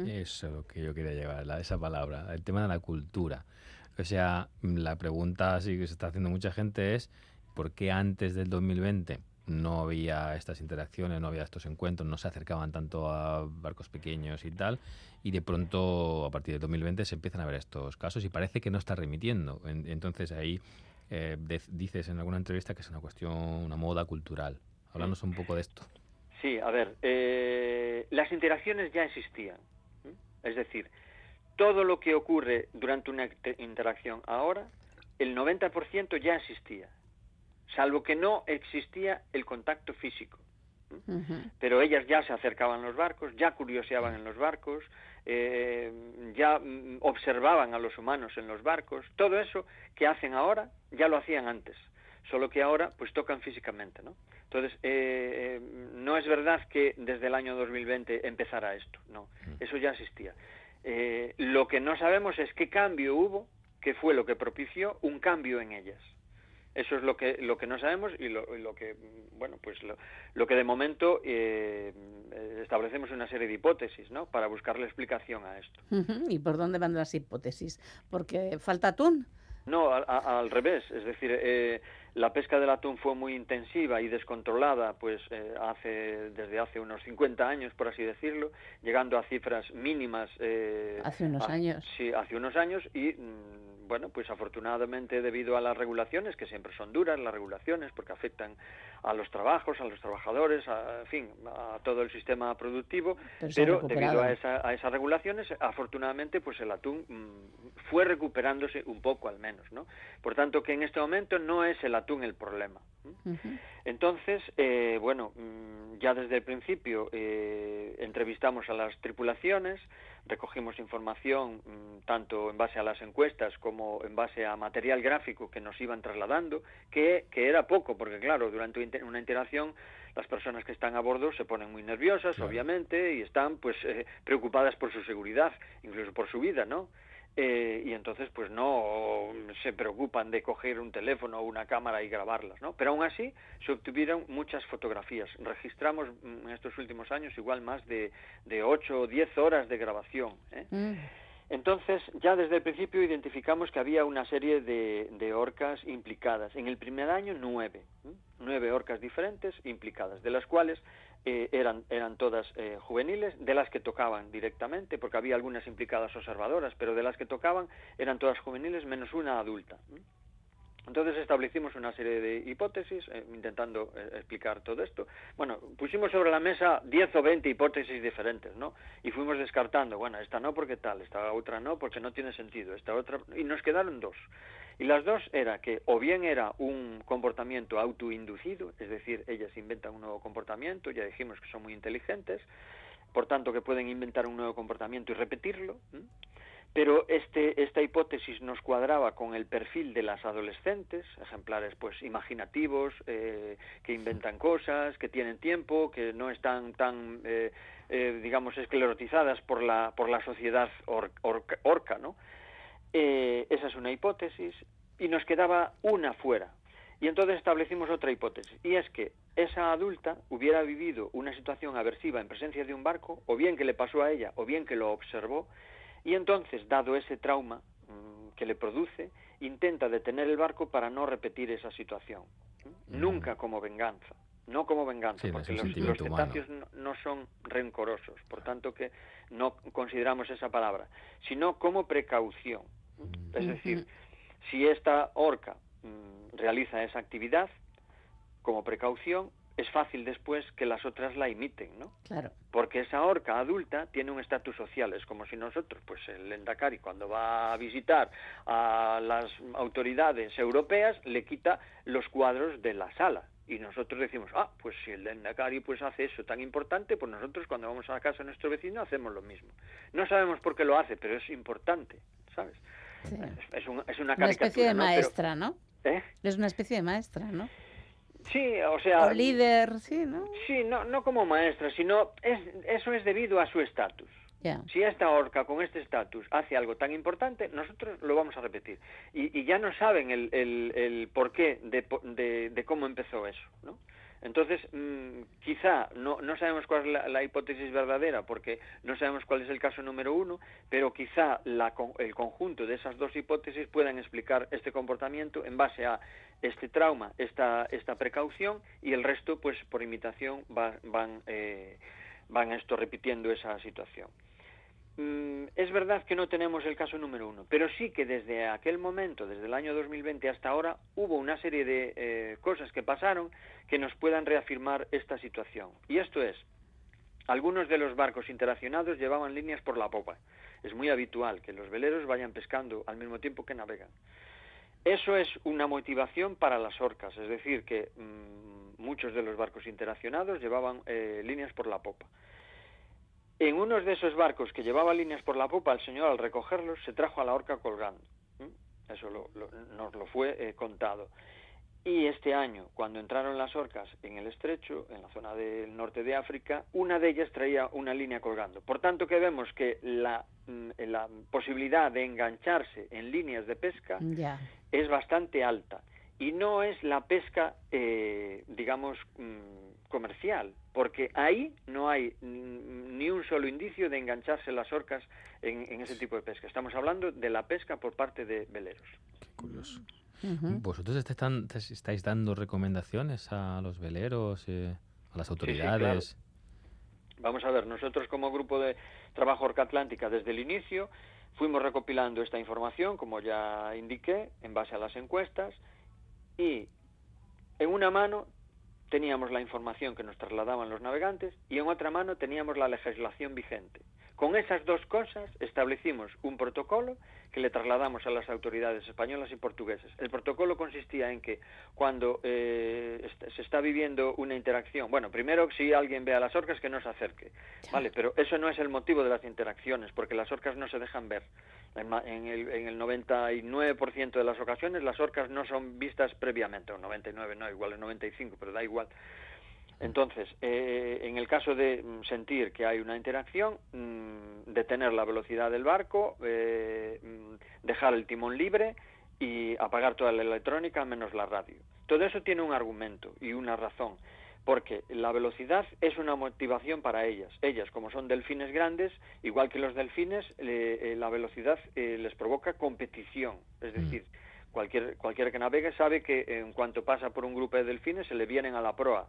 Eso es lo que yo quería llevar, la- esa palabra, el tema de la cultura. O sea, la pregunta sí que se está haciendo mucha gente es, ¿por qué antes del 2020 no había estas interacciones, no había estos encuentros, no se acercaban tanto a barcos pequeños y tal? Y de pronto, a partir del 2020, se empiezan a ver estos casos y parece que no está remitiendo. En- Entonces ahí eh, de- dices en alguna entrevista que es una cuestión, una moda cultural. Háblanos un poco de esto. Sí, a ver, eh, las interacciones ya existían. Es decir, todo lo que ocurre durante una inter- interacción ahora, el 90% ya existía, salvo que no existía el contacto físico. Pero ellas ya se acercaban a los barcos, ya curioseaban en los barcos, eh, ya mm, observaban a los humanos en los barcos. Todo eso que hacen ahora ya lo hacían antes, solo que ahora pues tocan físicamente, ¿no? Entonces, eh, eh, no es verdad que desde el año 2020 empezara esto, no, eso ya existía. Eh, lo que no sabemos es qué cambio hubo, qué fue lo que propició un cambio en ellas. Eso es lo que lo que no sabemos y lo, y lo que mm, bueno pues lo, lo que de momento eh, establecemos una serie de hipótesis, ¿no? Para buscarle explicación a esto. ¿Y por dónde van las hipótesis? ¿Porque falta atún? No, a- a- al revés. Es decir, eh, la pesca del atún fue muy intensiva y descontrolada, pues eh, hace desde hace unos 50 años, por así decirlo, llegando a cifras mínimas. eh, Hace unos a- años. Sí, hace unos años y mm, bueno, pues afortunadamente debido a las regulaciones que siempre son duras las regulaciones porque afectan a los trabajos, a los trabajadores, a, en fin, a todo el sistema productivo, Pero debido a, esa- a esas regulaciones, afortunadamente, pues el atún mm, fue recuperándose un poco al menos, ¿no? Por tanto, que en este momento no es el atún el problema. ¿m? Ujú. Entonces, eh, bueno, mm, ya desde el principio eh, entrevistamos a las tripulaciones, recogimos información mm, tanto en base a las encuestas como en base a material gráfico que nos iban trasladando, que, que era poco, porque claro, durante una interacción las personas que están a bordo se ponen muy nerviosas, Claro. obviamente, y están pues eh, preocupadas por su seguridad, incluso por su vida, ¿no? Eh, y entonces pues no se preocupan de coger un teléfono o una cámara y grabarlas, ¿no? Pero aún así se obtuvieron muchas fotografías. Registramos mm, en estos últimos años igual más de, de 8 o 10 horas de grabación. ¿eh? Mm. Entonces, ya desde el principio identificamos que había una serie de, de orcas implicadas. En el primer año, nueve. ¿m? Nueve orcas diferentes implicadas, de las cuales eh, eran, eran todas eh, juveniles, de las que tocaban directamente, porque había algunas implicadas observadoras, pero de las que tocaban eran todas juveniles menos una adulta. Entonces establecimos una serie de hipótesis, eh, intentando eh, explicar todo esto. Bueno, pusimos sobre la mesa 10 o 20 hipótesis diferentes, ¿no? Y fuimos descartando, bueno, esta no porque tal, esta otra no porque no tiene sentido, esta otra... Y nos quedaron dos. Y las dos era que o bien era un comportamiento autoinducido, es decir, ellas inventan un nuevo comportamiento, ya dijimos que son muy inteligentes, por tanto que pueden inventar un nuevo comportamiento y repetirlo, ¿m? Pero este, esta hipótesis nos cuadraba con el perfil de las adolescentes, ejemplares pues imaginativos, eh, que inventan cosas, que tienen tiempo, que no están tan, eh, eh, digamos, esclerotizadas por la, por la sociedad or- orca, orca, ¿no? Eh, esa es una hipótesis y nos quedaba una fuera. Y entonces establecimos otra hipótesis, y es que esa adulta hubiera vivido una situación aversiva en presencia de un barco, o bien que le pasó a ella, o bien que lo observó, y entonces, dado ese trauma mm, que le produce, intenta detener el barco para no repetir esa situación. Nunca como venganza, no como venganza, Sí, porque los, los cetáceos no, no son rencorosos, por tanto que no consideramos esa palabra, sino como precaución. ¿m? Es decir, si esta orca mm, realiza esa actividad como precaución, es fácil después que las otras la imiten, ¿no? Claro. Porque esa orca adulta tiene un estatus social, es como si nosotros, pues el Endacari, cuando va a visitar a las autoridades europeas, le quita los cuadros de la sala. Y nosotros decimos, ah, pues si el Endacari pues hace eso tan importante, pues nosotros cuando vamos a la casa de nuestro vecino hacemos lo mismo. No sabemos por qué lo hace, pero es importante, ¿sabes? Sí. Es, es un- es una Una especie de ¿no? Pero- maestra, ¿no? ¿eh? Es una especie de maestra, ¿no? Sí, o sea... O líder, sí, ¿no? Sí, no, no como maestra, sino es, eso es debido a su estatus. Ya. Si esta orca con este estatus hace algo tan importante, nosotros lo vamos a repetir. Y, y ya no saben el, el, el porqué de, de, de cómo empezó eso, ¿no? Entonces, mm, quizá no, no sabemos cuál es la, hipótesis verdadera, porque no sabemos cuál es el caso número uno, pero quizá la el conjunto de esas dos hipótesis puedan explicar este comportamiento en base a este trauma, esta, esta precaución, y el resto, pues por imitación, va- van, eh, van esto repitiendo esa situación. Mm, es verdad que no tenemos el caso número uno, pero sí que desde aquel momento, desde el año 2020 hasta ahora, hubo una serie de eh, cosas que pasaron que nos puedan reafirmar esta situación. Y esto es, algunos de los barcos interaccionados llevaban líneas por la popa. Es muy habitual que los veleros vayan pescando al mismo tiempo que navegan. Eso es una motivación para las orcas, es decir, que mm, muchos de los barcos interaccionados llevaban eh, líneas por la popa. En unos de esos barcos que llevaba líneas por la popa, el señor al recogerlos se trajo a la orca colgando. ¿Mm? Eso lo- lo- nos lo fue eh, contado. Y este año, cuando entraron las orcas en el estrecho, en la zona del norte de África, una de ellas traía una línea colgando. Por tanto, que vemos que la, mm, la posibilidad de engancharse en líneas de pesca es bastante alta y no es la pesca, eh, digamos, mm, comercial, porque ahí no hay ni un solo indicio de engancharse las orcas en, en ese tipo de pesca. Estamos hablando de la pesca por parte de veleros. Curioso. Ujú. ¿Vosotros estáis dando recomendaciones a los veleros, eh, a las autoridades? Vamos a ver, nosotros como grupo de trabajo Orca Atlántica desde el inicio fuimos recopilando esta información, como ya indiqué, en base a las encuestas, y en una mano teníamos la información que nos trasladaban los navegantes y en otra mano teníamos la legislación vigente. Con esas dos cosas establecimos un protocolo que le trasladamos a las autoridades españolas y portuguesas. El protocolo consistía en que cuando eh, se está viviendo una interacción, bueno, primero si alguien ve a las orcas que no se acerque, vale, pero eso no es el motivo de las interacciones, porque las orcas no se dejan ver. En, el, en el 99% de las ocasiones las orcas no son vistas previamente, o 99 no, igual es 95, pero da igual. Entonces, eh, en el caso de mm, sentir que hay una interacción, mm, detener la velocidad del barco, eh, mm, dejar el timón libre y apagar toda la electrónica menos la radio. Todo eso tiene un argumento y una razón, porque la velocidad es una motivación para ellas. Ellas, como son delfines grandes, igual que los delfines, eh, la velocidad eh, les provoca competición. Es decir, cualquier, cualquiera que navegue sabe que en cuanto pasa por un grupo de delfines se le vienen a la proa,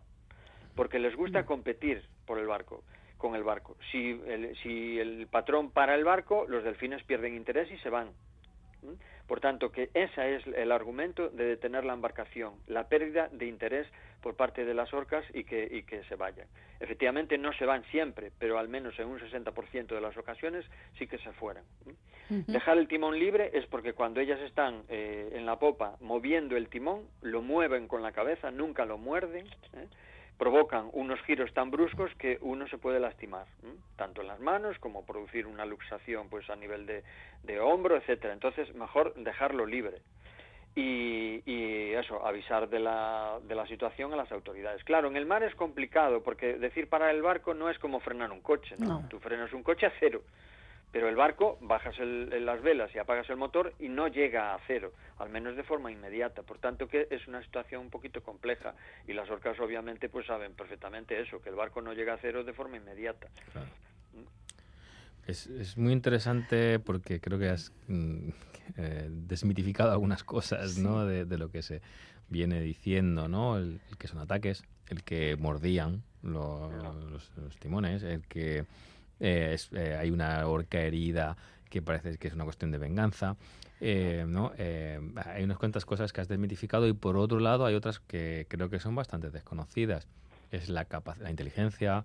porque les gusta competir por el barco con el barco. Si el, si el patrón para el barco, los delfines pierden interés y se van. Por tanto, que ese es el argumento de detener la embarcación, la pérdida de interés por parte de las orcas y que, y que se vayan. Efectivamente, no se van siempre, pero al menos en un 60% de las ocasiones sí que se fueran. Dejar el timón libre es porque cuando ellas están eh, en la popa moviendo el timón, lo mueven con la cabeza, nunca lo muerden, ¿eh? Provocan unos giros tan bruscos que uno se puede lastimar, ¿m? tanto en las manos como producir una luxación pues a nivel de, de hombro, etcétera. Entonces, mejor dejarlo libre. Y, y eso, avisar de la, de la situación a las autoridades. Claro, en el mar es complicado porque decir parar el barco no es como frenar un coche, ¿no? No. Tú frenas un coche a cero, pero el barco bajas el- las velas y apagas el motor y no llega a cero, al menos de forma inmediata. Por tanto, que es una situación un poquito compleja y las orcas obviamente pues saben perfectamente eso, que el barco no llega a cero de forma inmediata. Claro. Es, es muy interesante porque creo que has mm, eh, desmitificado algunas cosas ¿no? de, de lo que se viene diciendo, ¿no? El, el que son ataques, el que mordían lo- los, los timones, el que eh, es- eh, hay una horca herida que parece que es una cuestión de venganza. eh, ¿no? Eh, hay unas cuantas cosas que has desmitificado y por otro lado hay otras que creo que son bastante desconocidas. Es la, la inteligencia,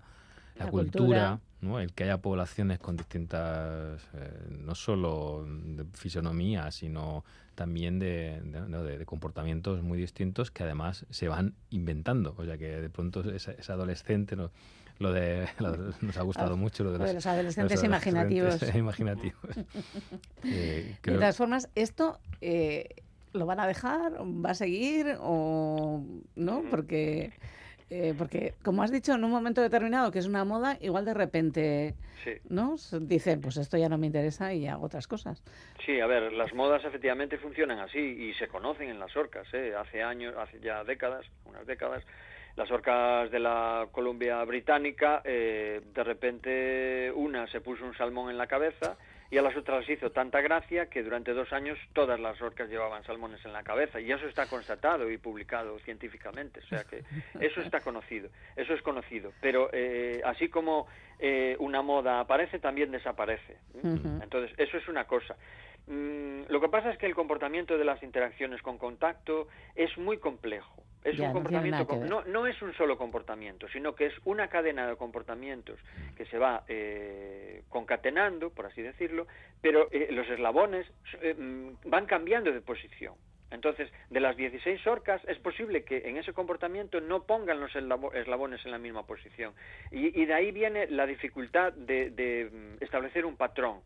la, La cultura, cultura. ¿no? el que haya poblaciones con distintas, eh, no solo de fisonomía, sino también de, de- de comportamientos muy distintos que además se van inventando. O sea que de pronto es, es adolescente, ¿no? Lo de, lo de- nos ha gustado Ah, mucho lo de lo de los, los adolescentes imaginativos. imaginativos. Eh, De todas formas, esto eh, lo van a dejar, va a seguir o no, porque eh, porque como has dicho en un momento determinado que es una moda, igual de repente, Sí. ¿no? Dicen, pues esto ya no me interesa y hago otras cosas. Sí, a ver, las modas efectivamente funcionan así y se conocen en las orcas. ¿eh? Hace años, hace ya décadas, unas décadas, las orcas de la Columbia Británica, eh, de repente una se puso un salmón en la cabeza y a las otras les hizo tanta gracia que durante dos años todas las orcas llevaban salmones en la cabeza y eso está constatado y publicado científicamente, o sea que eso está conocido, eso es conocido, pero eh, así como eh, una moda aparece, también desaparece. Ujú. Entonces, eso es una cosa. Mm, lo que pasa es que el comportamiento de las interacciones con contacto es muy complejo. Es Ya, un comportamiento, no, no es un solo comportamiento, sino que es una cadena de comportamientos que se va eh, concatenando, por así decirlo, pero eh, los eslabones eh, mm, van cambiando de posición. Entonces, de las 16 orcas, es posible que en ese comportamiento no pongan los eslabo- eslabones en la misma posición. Y, y de ahí viene la dificultad de, de, mm, establecer un patrón.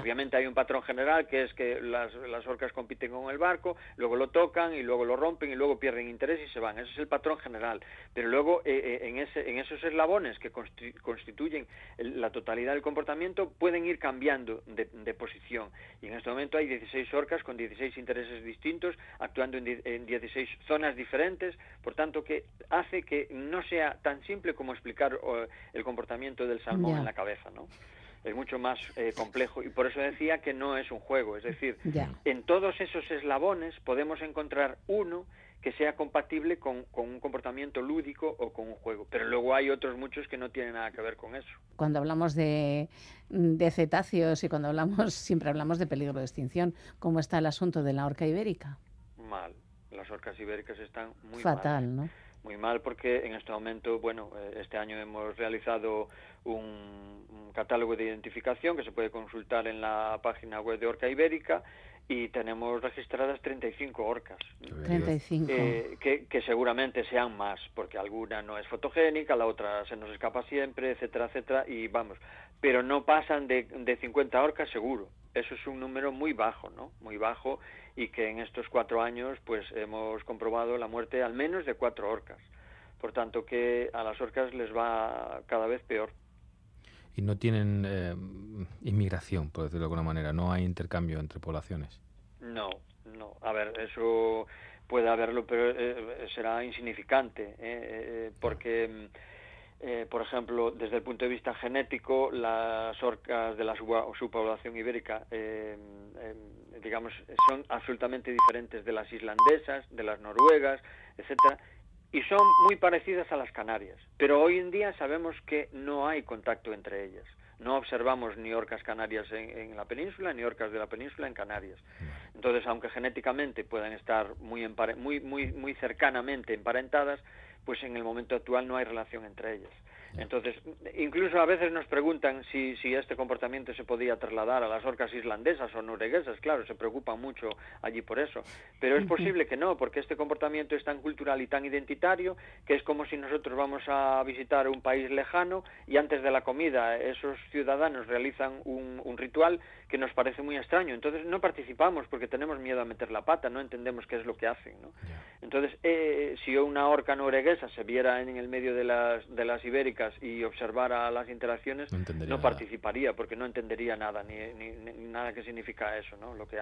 Obviamente hay un patrón general que es que las, las orcas compiten con el barco, luego lo tocan y luego lo rompen y luego pierden interés y se van. Ese es el patrón general. Pero luego eh, eh, en, ese, en esos eslabones que consti- constituyen la totalidad del comportamiento pueden ir cambiando de, de posición. Y en este momento hay 16 orcas con 16 intereses distintos, actuando en, en 16 zonas diferentes, por tanto que hace que no sea tan simple como explicar eh, el comportamiento del salmón Ya. en la cabeza, ¿no? Es mucho más eh, complejo y por eso decía que no es un juego, es decir, en todos esos eslabones podemos encontrar uno que sea compatible con, con un comportamiento lúdico o con un juego, pero luego hay otros muchos que no tienen nada que ver con eso. Cuando hablamos de, de cetáceos y cuando hablamos, siempre hablamos de peligro de extinción, ¿cómo está el asunto de la orca ibérica? Mal, las orcas ibéricas están muy mal. Fatal, ¿no? Muy mal porque en este momento, bueno, eh, este año hemos realizado un, un catálogo de identificación que se puede consultar en la página web de Orca Ibérica y tenemos registradas 35 orcas. 35. Eh, que, que seguramente sean más, porque alguna no es fotogénica, la otra se nos escapa siempre, etcétera, etcétera, y vamos, pero no pasan de, de 50 orcas seguro. Eso es un número muy bajo, ¿no? Muy bajo y que en estos cuatro años pues hemos comprobado la muerte al menos de cuatro orcas. Por tanto que a las orcas les va cada vez peor. Y no tienen eh, inmigración, por decirlo de alguna manera. No hay intercambio entre poblaciones. No, no. A ver, eso puede haberlo, pero eh, será insignificante, ¿eh? Eh, porque, mm, eh, por ejemplo, desde el punto de vista genético, las orcas de la subpoblación ibérica, eh, eh, digamos, son absolutamente diferentes de las islandesas, de las noruegas, etcétera, y son muy parecidas a las canarias. Pero hoy en día sabemos que no hay contacto entre ellas. No observamos ni orcas canarias en, en la península ni orcas de la península en Canarias. Entonces, aunque genéticamente puedan estar muy, empare- muy, muy, muy cercanamente emparentadas, pues en el momento actual no hay relación entre ellas. Entonces, incluso a veces nos preguntan si, si este comportamiento se podía trasladar a las orcas islandesas o norueguesas, claro, se preocupan mucho allí por eso, pero es posible que no, porque este comportamiento es tan cultural y tan identitario que es como si nosotros vamos a visitar un país lejano y antes de la comida esos ciudadanos realizan un, un ritual que nos parece muy extraño, entonces no participamos porque tenemos miedo a meter la pata, no entendemos qué es lo que hacen, ¿no? Entonces, eh, si una orca norueguesa se viera en el medio de las, de las ibéricas y observara las interacciones, No participaría porque no entendería nada, ni, ni, ni nada que significa eso, ¿no? Lo que.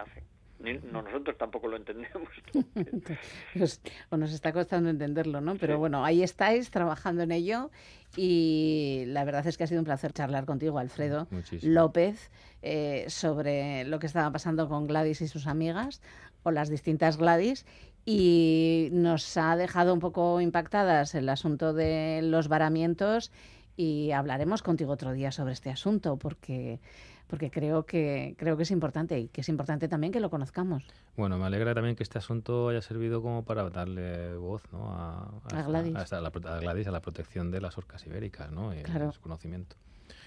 Ni, no, nosotros tampoco lo entendemos. Pues, o nos está costando entenderlo, ¿no? Pero bueno, ahí estáis trabajando en ello y la verdad es que ha sido un placer charlar contigo, Alfredo Muchísimo. López, eh, sobre lo que estaba pasando con Gladys y sus amigas o las distintas Gladys y nos ha dejado un poco impactadas el asunto de los varamientos y hablaremos contigo otro día sobre este asunto porque porque creo que creo que es importante y que es importante también que lo conozcamos. Bueno, me alegra también que este asunto haya servido como para darle voz ¿no? a, Gladys. esta- la, a Gladys, a la protección de las orcas ibéricas ¿no? y Claro. su conocimiento.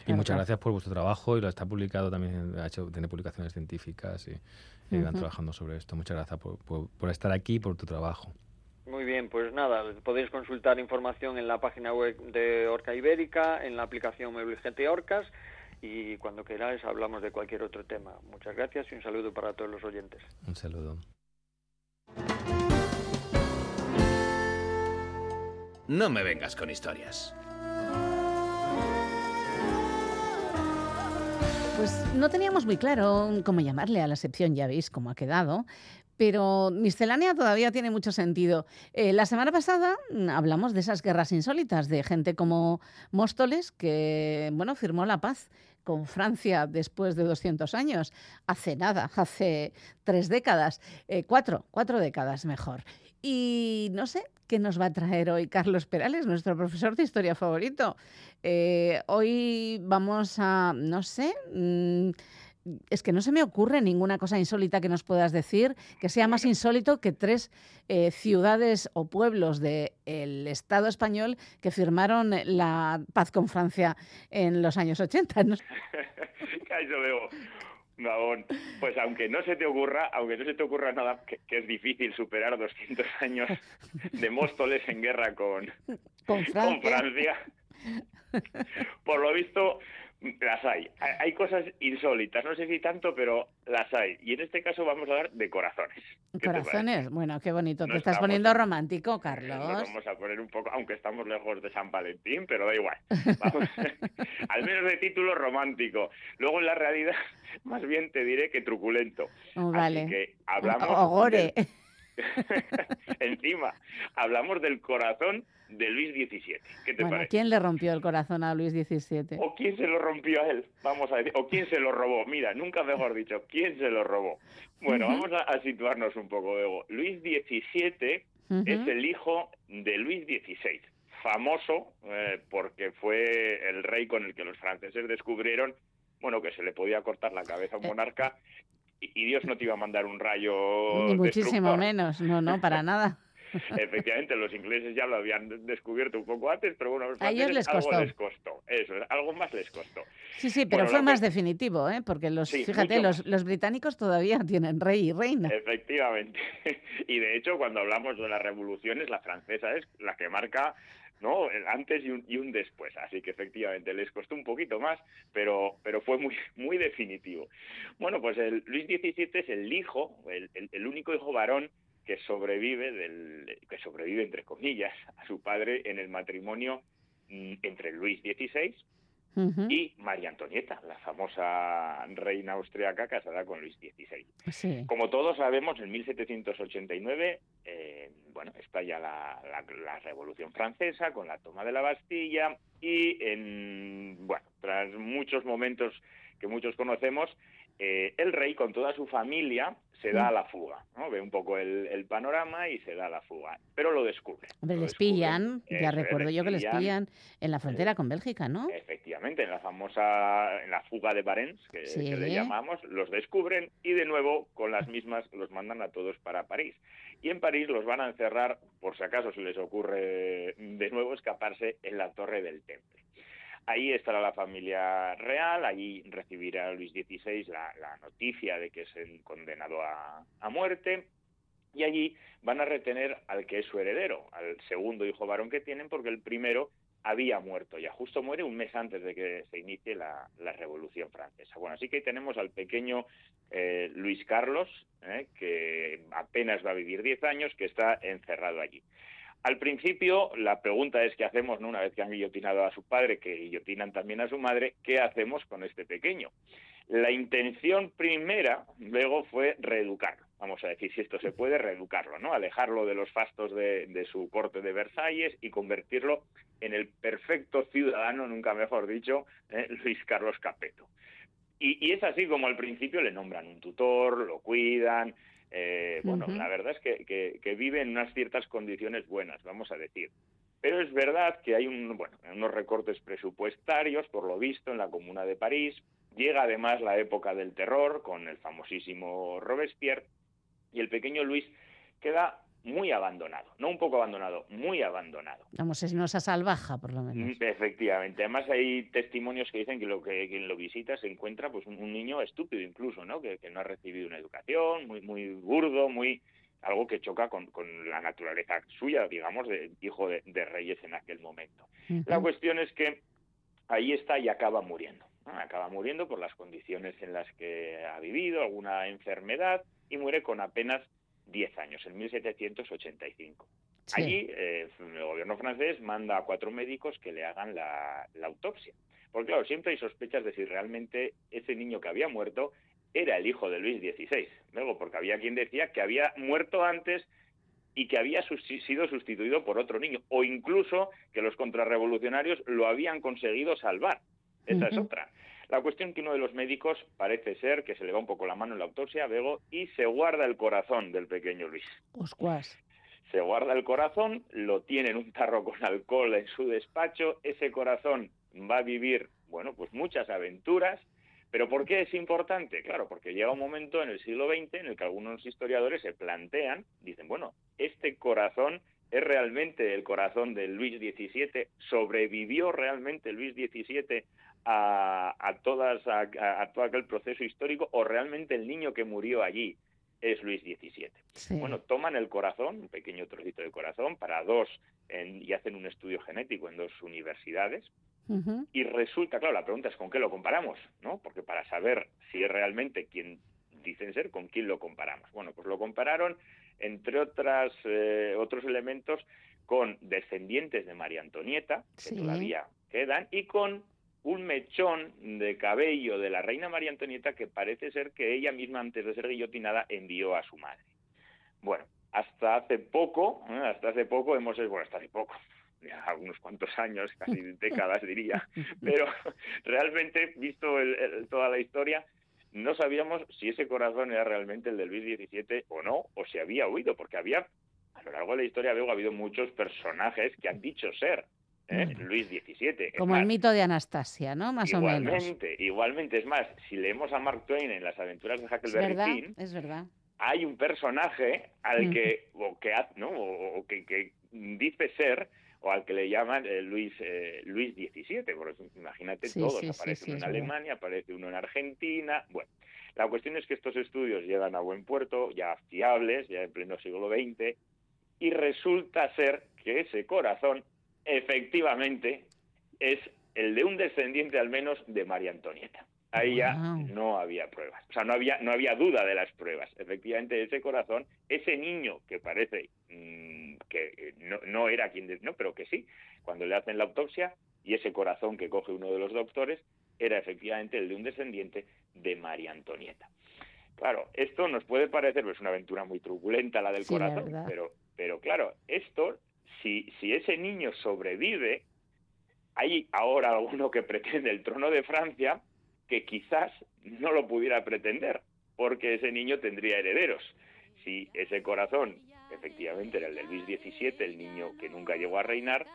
y muchas claro. gracias por vuestro trabajo y lo está publicado también, ha hecho, tiene publicaciones científicas y, y van trabajando sobre esto. Muchas gracias por, por- por estar aquí y por tu trabajo. Muy bien, pues nada, podéis consultar información en la página web de Orca Ibérica, en la aplicación MobileGT Orcas y cuando queráis hablamos de cualquier otro tema. Muchas gracias y un saludo para todos los oyentes. Un saludo. No me vengas con historias. Pues no teníamos muy claro cómo llamarle a la sección, ya veis cómo ha quedado. Pero miscelánea todavía tiene mucho sentido. Eh, la semana pasada mm, hablamos de esas guerras insólitas, de gente como Móstoles, que bueno, firmó la paz con Francia después de 200 años, hace nada, hace tres décadas, eh, cuatro, cuatro décadas mejor. Y no sé qué nos va a traer hoy Carlos Perales, nuestro profesor de historia favorito. Eh, hoy vamos a, no sé, mm, es que no se me ocurre ninguna cosa insólita que nos puedas decir que sea más insólito que tres eh, ciudades o pueblos del Estado español que firmaron la paz con Francia en los años 80. ¿no? Gabón. Pues aunque no se te ocurra, aunque no se te ocurra nada, que, que es difícil superar 200 años de Móstoles en guerra con, Con con Francia. Francia, por lo visto las hay. Hay cosas insólitas, no sé si tanto, pero las hay. Y en este caso vamos a hablar de corazones. Corazones, bueno, qué bonito. Te estás estamos- poniendo romántico, Nos Carlos. vamos a poner un poco, aunque estamos lejos de San Valentín, pero da igual. Vamos, al menos de título romántico. Luego en la realidad, más bien te diré que truculento. Oh, vale. Así que hablamos. O gore. Encima, hablamos del corazón de Luis XVII. ¿Qué te Bueno, parece? ¿quién le rompió el corazón a Luis XVII? ¿O quién se lo rompió a él? Vamos a decir. ¿O quién se lo robó? Mira, nunca mejor dicho, ¿quién se lo robó? Bueno, vamos a, a situarnos un poco, Bego. Luis XVII es el hijo de Luis XVI, famoso eh, porque fue el rey con el que los franceses descubrieron, bueno, que se le podía cortar la cabeza a un Eh. monarca y, Dios no te iba a mandar un rayo Ni muchísimo menos. No, no, para nada. Efectivamente, los ingleses ya lo habían descubierto un poco antes, pero bueno, a los A ellos les algo costó. les costó. Eso, algo más les costó. Sí, sí, pero Bueno, fue más definitivo, ¿eh? Porque los, Sí, fíjate, los, los británicos todavía tienen rey y reina. Efectivamente. Y de hecho, cuando hablamos de las revoluciones, la francesa es la que marca ¿no? el antes y un, y un después. Así que efectivamente les costó un poquito más, pero, pero fue muy, muy definitivo. Bueno, pues el Luis XVII es el hijo, el, el- el único hijo varón que sobrevive, del, que sobrevive, entre comillas, a su padre en el matrimonio mm, entre Luis XVI Y María Antonieta, la famosa reina austriaca casada con Luis XVI. Sí. Como todos sabemos, en 1789, eh, bueno, estalla la, la, la Revolución Francesa con la toma de la Bastilla y, en, bueno, tras muchos momentos que muchos conocemos, eh, el rey con toda su familia se da a la fuga, ¿no? Ve un poco el, el panorama y se da a la fuga, pero lo descubre. Hombre, lo les descubre. pillan, ya es, recuerdo yo que les pillan. en la frontera con Bélgica, ¿no? Efectivamente, en la famosa, en la fuga de Barents, que, Sí. que le llamamos, los descubren y de nuevo con las mismas los mandan a todos para París. Y en París los van a encerrar, por si acaso se les ocurre de nuevo escaparse, en la Torre del Temple. Ahí estará la familia real, allí recibirá Luis XVI la, noticia de que es el condenado a, muerte y allí van a retener al que es su heredero, al segundo hijo varón que tienen, porque el primero había muerto ya, justo muere un mes antes de que se inicie la, Revolución Francesa. Bueno, así que tenemos al pequeño eh, Luis Carlos, eh, que apenas va a vivir 10 años, que está encerrado allí. Al principio, la pregunta es qué hacemos, ¿no? una vez que han guillotinado a su padre, que guillotinan también a su madre, ¿qué hacemos con este pequeño? La intención primera, luego, fue reeducarlo. Vamos a decir, si esto se puede, reeducarlo, ¿no? Alejarlo de los fastos de, de su corte de Versalles y convertirlo en el perfecto ciudadano, nunca mejor dicho, eh, Luis Carlos Capeto. Y, y, es así como al principio le nombran un tutor, lo cuidan. Eh, bueno, uh -huh. la verdad es que, que, que, vive en unas ciertas condiciones buenas, vamos a decir. Pero es verdad que hay un, bueno, unos recortes presupuestarios, por lo visto, en la Comuna de París. Llega además la época del terror con el famosísimo Robespierre y el pequeño Luis queda muy abandonado, no un poco abandonado, muy abandonado. Vamos, es esa salvaja, por lo menos. Efectivamente. Además hay testimonios que dicen que lo que quien lo visita se encuentra pues un, un niño estúpido incluso, ¿no? Que, que, no ha recibido una educación, muy muy burdo, muy algo que choca con, con la naturaleza suya, digamos, de hijo de, de reyes en aquel momento. Uh -huh. La cuestión es que ahí está y acaba muriendo. ¿no? Acaba muriendo por las condiciones en las que ha vivido, alguna enfermedad, y muere con apenas 10 años, en 1785. Sí. Allí eh, el gobierno francés manda a cuatro médicos que le hagan la, la, autopsia. Porque claro, siempre hay sospechas de si realmente ese niño que había muerto era el hijo de Luis XVI. Luego, porque había quien decía que había muerto antes y que había sido sustituido por otro niño, o incluso que los contrarrevolucionarios lo habían conseguido salvar. Esa uh -huh. es otra. La cuestión que uno de los médicos parece ser que se le va un poco la mano en la autopsia, Bego, y se guarda el corazón del pequeño Luis. Oscuas. Se guarda el corazón, lo tiene en un tarro con alcohol en su despacho, ese corazón va a vivir, bueno, pues muchas aventuras, pero ¿por qué es importante? Claro, porque llega un momento en el siglo XX en el que algunos historiadores se plantean, dicen, bueno, este corazón es realmente el corazón de Luis XVII, sobrevivió realmente Luis XVII a, a, todas, a, a, todo aquel proceso histórico o realmente el niño que murió allí es Luis XVII. Sí. Bueno, toman el corazón, un pequeño trocito de corazón, para dos en, y hacen un estudio genético en dos universidades. Uh -huh. Y resulta, claro, la pregunta es con qué lo comparamos, ¿no? Porque para saber si es realmente quien dicen ser, con quién lo comparamos. Bueno, pues lo compararon, entre otras, eh, otros elementos, con descendientes de María Antonieta, que sí. todavía quedan, y con un mechón de cabello de la reina María Antonieta que parece ser que ella misma antes de ser guillotinada envió a su madre. Bueno, hasta hace poco, ¿eh? hasta hace poco hemos, bueno, hasta hace poco, ya unos cuantos años, casi décadas diría, pero realmente, visto el, el, toda la historia, no sabíamos si ese corazón era realmente el de Luis XVII o no, o si había huido, porque había, a lo largo de la historia, veo, ha habido muchos personajes que han dicho ser ¿eh? Luis XVII. Como más, el mito de Anastasia, ¿no? Más o menos. Igualmente, igualmente. Es más, si leemos a Mark Twain en las aventuras de Huckleberry es verdad, Finn, es verdad. hay un personaje al que, o que, ¿no? o, o que, que, dice ser o al que le llaman eh, Luis eh, Luis XVII, porque imagínate sí, todos, sí, aparece sí, uno en Alemania, aparece uno en Argentina, bueno, la cuestión es que estos estudios llegan a buen puerto, ya fiables, ya en pleno siglo XX, y resulta ser que ese corazón efectivamente es el de un descendiente al menos de María Antonieta. Ahí ya no había pruebas, o sea, no había, no había duda de las pruebas. Efectivamente, ese corazón, ese niño que parece mmm, que no, no, era quien, de, no, pero que sí, cuando le hacen la autopsia, y ese corazón que coge uno de los doctores, era efectivamente el de un descendiente de María Antonieta. Claro, esto nos puede parecer, pues una aventura muy truculenta la del sí, corazón, pero, pero claro, esto si, si ese niño sobrevive, hay ahora alguno que pretende el trono de Francia que quizás no lo pudiera pretender, porque ese niño tendría herederos. Si ese corazón efectivamente era el de Luis XVII, el niño que nunca llegó a reinar,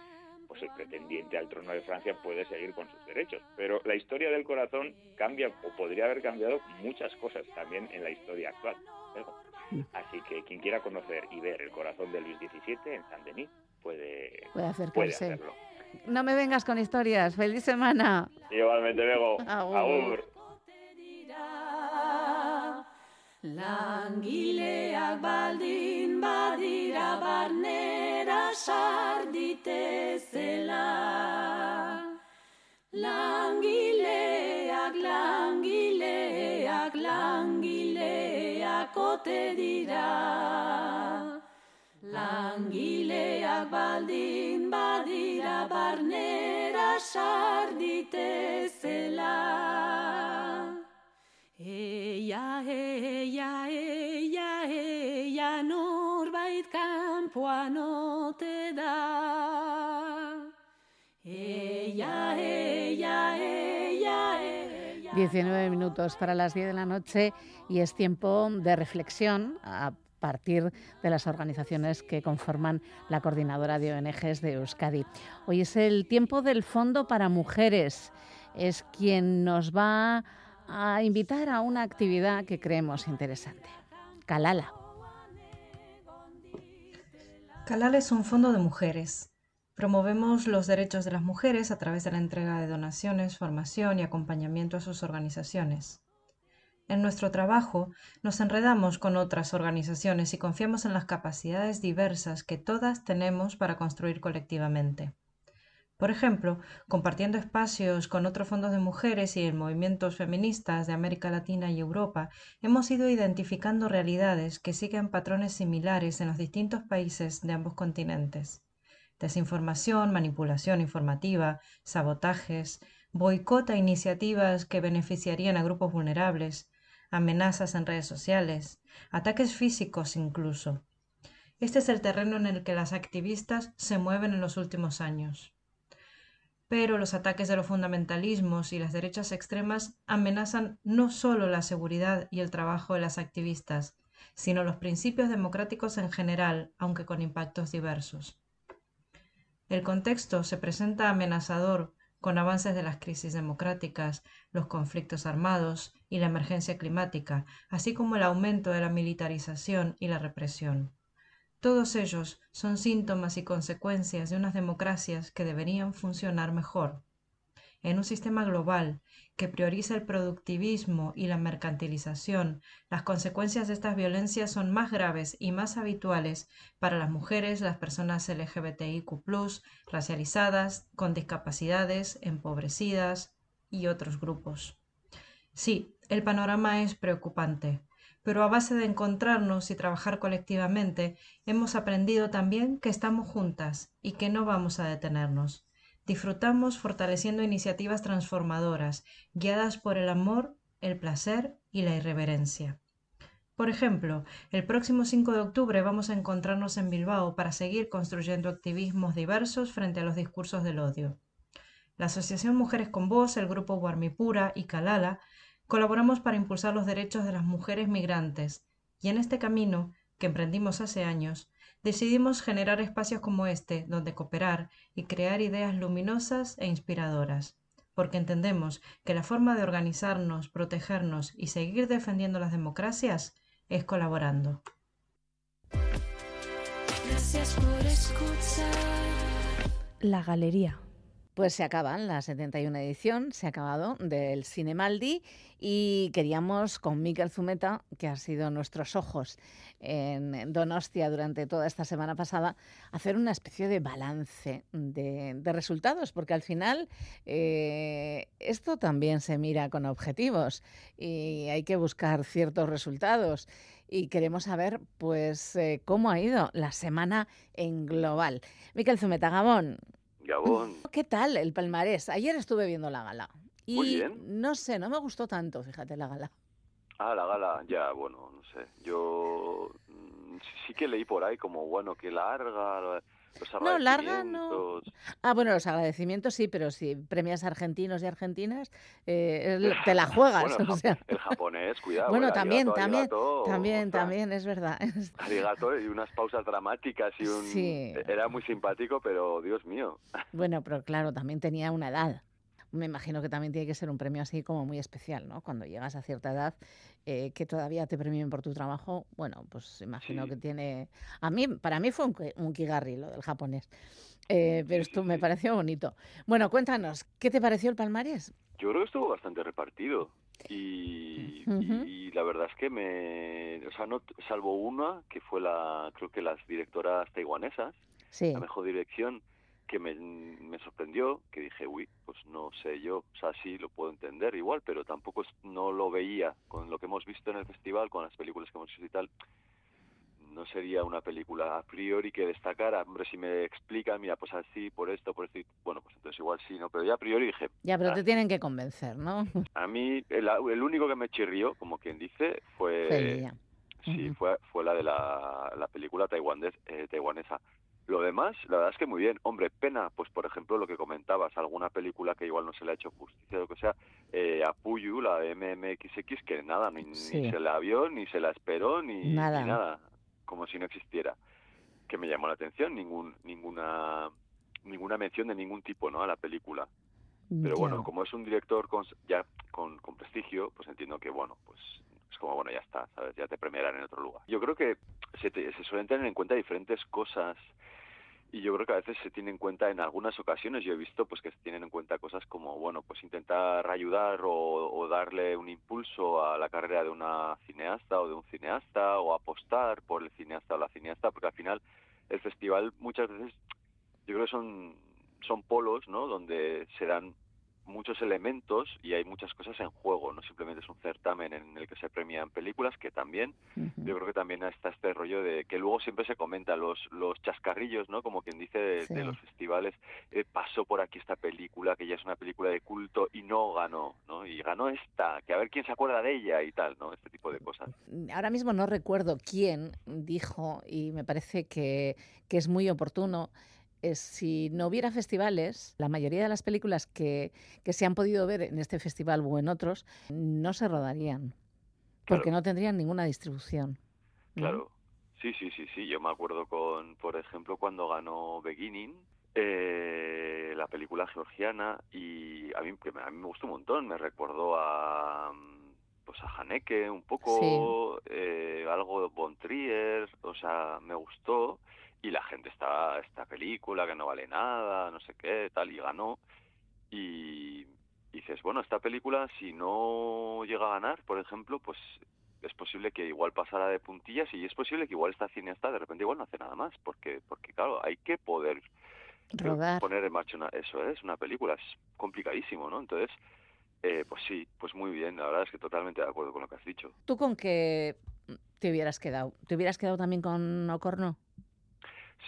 pues el pretendiente al trono de Francia puede seguir con sus derechos. Pero la historia del corazón cambia o podría haber cambiado muchas cosas también en la historia actual. Así que quien quiera conocer y ver el corazón de Luis XVII en Saint-Denis puede, puede, puede hacerlo. No me vengas con historias. Feliz semana. Igualmente, Bego. Agur. Agur. Langileak baldin badira barnera sarditezela. Langileak, langileak, langileak ote dira. Langileak baldin badira barnera sarditezela. Eia, eia, eia, eia, norbait kanpoan ote da. Eia, eia, eia, eia. 19 minutos para las 10 de la noche y es tiempo de reflexión a partir de las organizaciones que conforman la coordinadora de ONGs de Euskadi. Hoy es el tiempo del Fondo para Mujeres. Es quien nos va a invitar a una actividad que creemos interesante. Kalala. Calal es un fondo de mujeres. Promovemos los derechos de las mujeres a través de la entrega de donaciones, formación y acompañamiento a sus organizaciones. En nuestro trabajo nos enredamos con otras organizaciones y confiamos en las capacidades diversas que todas tenemos para construir colectivamente. Por ejemplo, compartiendo espacios con otros fondos de mujeres y en movimientos feministas de América Latina y Europa, hemos ido identificando realidades que siguen patrones similares en los distintos países de ambos continentes. Desinformación, manipulación informativa, sabotajes, boicot a iniciativas que beneficiarían a grupos vulnerables, amenazas en redes sociales, ataques físicos incluso. Este es el terreno en el que las activistas se mueven en los últimos años. Pero los ataques de los fundamentalismos y las derechas extremas amenazan no solo la seguridad y el trabajo de las activistas, sino los principios democráticos en general, aunque con impactos diversos. El contexto se presenta amenazador con avances de las crisis democráticas, los conflictos armados y la emergencia climática, así como el aumento de la militarización y la represión. Todos ellos son síntomas y consecuencias de unas democracias que deberían funcionar mejor. En un sistema global que prioriza el productivismo y la mercantilización, las consecuencias de estas violencias son más graves y más habituales para las mujeres, las personas LGBTIQ, racializadas, con discapacidades, empobrecidas y otros grupos. Sí, el panorama es preocupante, pero a base de encontrarnos y trabajar colectivamente, hemos aprendido también que estamos juntas y que no vamos a detenernos. Disfrutamos fortaleciendo iniciativas transformadoras, guiadas por el amor, el placer y la irreverencia. Por ejemplo, el próximo 5 de octubre vamos a encontrarnos en Bilbao para seguir construyendo activismos diversos frente a los discursos del odio. La Asociación Mujeres con Voz, el grupo Guarmipura y Calala colaboramos para impulsar los derechos de las mujeres migrantes y en este camino, que emprendimos hace años, decidimos generar espacios como este donde cooperar y crear ideas luminosas e inspiradoras, porque entendemos que la forma de organizarnos, protegernos y seguir defendiendo las democracias es colaborando. Gracias por escuchar. La galería. Pues se acaban la 71 edición, se ha acabado del Cinemaldi y queríamos con Miquel Zumeta, que ha sido nuestros ojos en Donostia durante toda esta semana pasada, hacer una especie de balance de, resultados, porque al final eh, esto también se mira con objetivos y hay que buscar ciertos resultados y queremos saber pues eh, cómo ha ido la semana en global. Miquel Zumeta, Gabón. Gabón. ¿Qué tal el palmarés? Ayer estuve viendo la gala. Y Muy bien. no sé, no me gustó tanto, fíjate, la gala. Ah, la gala, ya, bueno, no sé. Yo mm, sí, sí que leí por ahí como, bueno, que larga, los No, larga no. Ah, bueno, los agradecimientos sí, pero si premias argentinos y argentinas, eh, te la juegas. Bueno, el, o sea. ja- el japonés, cuidado. Bueno, también, arigato, también, arigato, también, también, es verdad. arigato y unas pausas dramáticas y un... Sí. Era muy simpático, pero Dios mío. Bueno, pero claro, también tenía una edad. Me imagino que también tiene que ser un premio así como muy especial, ¿no? Cuando llegas a cierta edad, eh, que todavía te premien por tu trabajo, bueno, pues imagino Sí. que tiene... A mí, para mí fue un, un kigarri lo del japonés, Eh, pero esto me pareció bonito. Bueno, cuéntanos, ¿qué te pareció el palmarés? Yo creo que estuvo bastante repartido y, la verdad es que me, o sea, no, salvo una que fue la, creo que las directoras taiwanesas, Sí. la mejor dirección que me, me sorprendió, que dije, uy, pues no sé yo, o sea, sí lo puedo entender igual, pero tampoco es- no lo veía con lo que hemos visto en el festival, con las películas que hemos visto y tal. No sería una película a priori que destacara. Hombre, si me explican, mira, pues así, por esto, por esto, bueno, pues entonces igual sí, ¿no? Pero ya a priori dije, Ya, pero "Ah, te tienen que convencer, ¿no? a mí, el, el único que me chirrió, como quien dice, fue, sí, fue, fue la de la, la película taiwanés, eh, taiwanesa. Lo demás, la verdad es que muy bien. Hombre, pena, pues por ejemplo, lo que comentabas, alguna película que igual no se le ha hecho justicia, lo que sea, eh, a Puyu, la de MMXX, que nada, ni, ni se la vio, ni se la esperó, ni ni Nada. nada, como si no existiera. Que me llamó la atención, ningún, ninguna, ninguna mención de ningún tipo, ¿no? A la película. Pero Ya. bueno, como es un director con, ya con, con prestigio, pues entiendo que, bueno, pues es como, bueno, ya está, ¿sabes? Ya te premiarán en otro lugar. Yo creo que se, te- se suelen tener en cuenta diferentes cosas y yo creo que a veces se tienen en cuenta en algunas ocasiones, yo he visto pues que se tienen en cuenta cosas como, bueno, pues intentar ayudar o, o darle un impulso a la carrera de una cineasta o de un cineasta o apostar por el cineasta o la cineasta, porque al final el festival muchas veces yo creo que son, son polos, ¿no? Donde se dan muchos elementos y hay muchas cosas en juego, no simplemente es un certamen en el que se premian películas, que también, yo creo que también está este rollo de que luego siempre se comenta los, los chascarrillos, ¿no? Como quien dice de, los festivales, eh, pasó por aquí esta película, que ya es una película de culto y no ganó, ¿no? Y ganó esta, que a ver quién se acuerda de ella y tal, ¿no? Este tipo de cosas. Ahora mismo no recuerdo quién dijo, y me parece que, que es muy oportuno, es si no hubiera festivales, la mayoría de las películas que, que se han podido ver en este festival o en otros no se rodarían, porque no tendrían ninguna distribución. ¿no? Claro, sí, sí, sí, sí. Yo me acuerdo con, por ejemplo, cuando ganó Beginning, eh, la película georgiana, y a mí, que a mí me gustó un montón. Me recordó a, mm, pues a Haneke un poco, eh, algo de Von Trier, o sea, me gustó. Y la gente estaba, esta película que no vale nada, no sé qué, tal, y ganó. Y dices, bueno, esta película si no llega a ganar, por ejemplo, pues es posible que igual pasara de puntillas y es posible que igual esta cineasta de repente igual no hace nada más, porque porque claro, hay que poder Rodar. poner en marcha una, eso es, una película, es complicadísimo, ¿no? Entonces, eh, pues sí, pues muy bien, la verdad es que totalmente de acuerdo con lo que has dicho. ¿Tú con qué te hubieras quedado? ¿Te hubieras quedado también con Ocorno?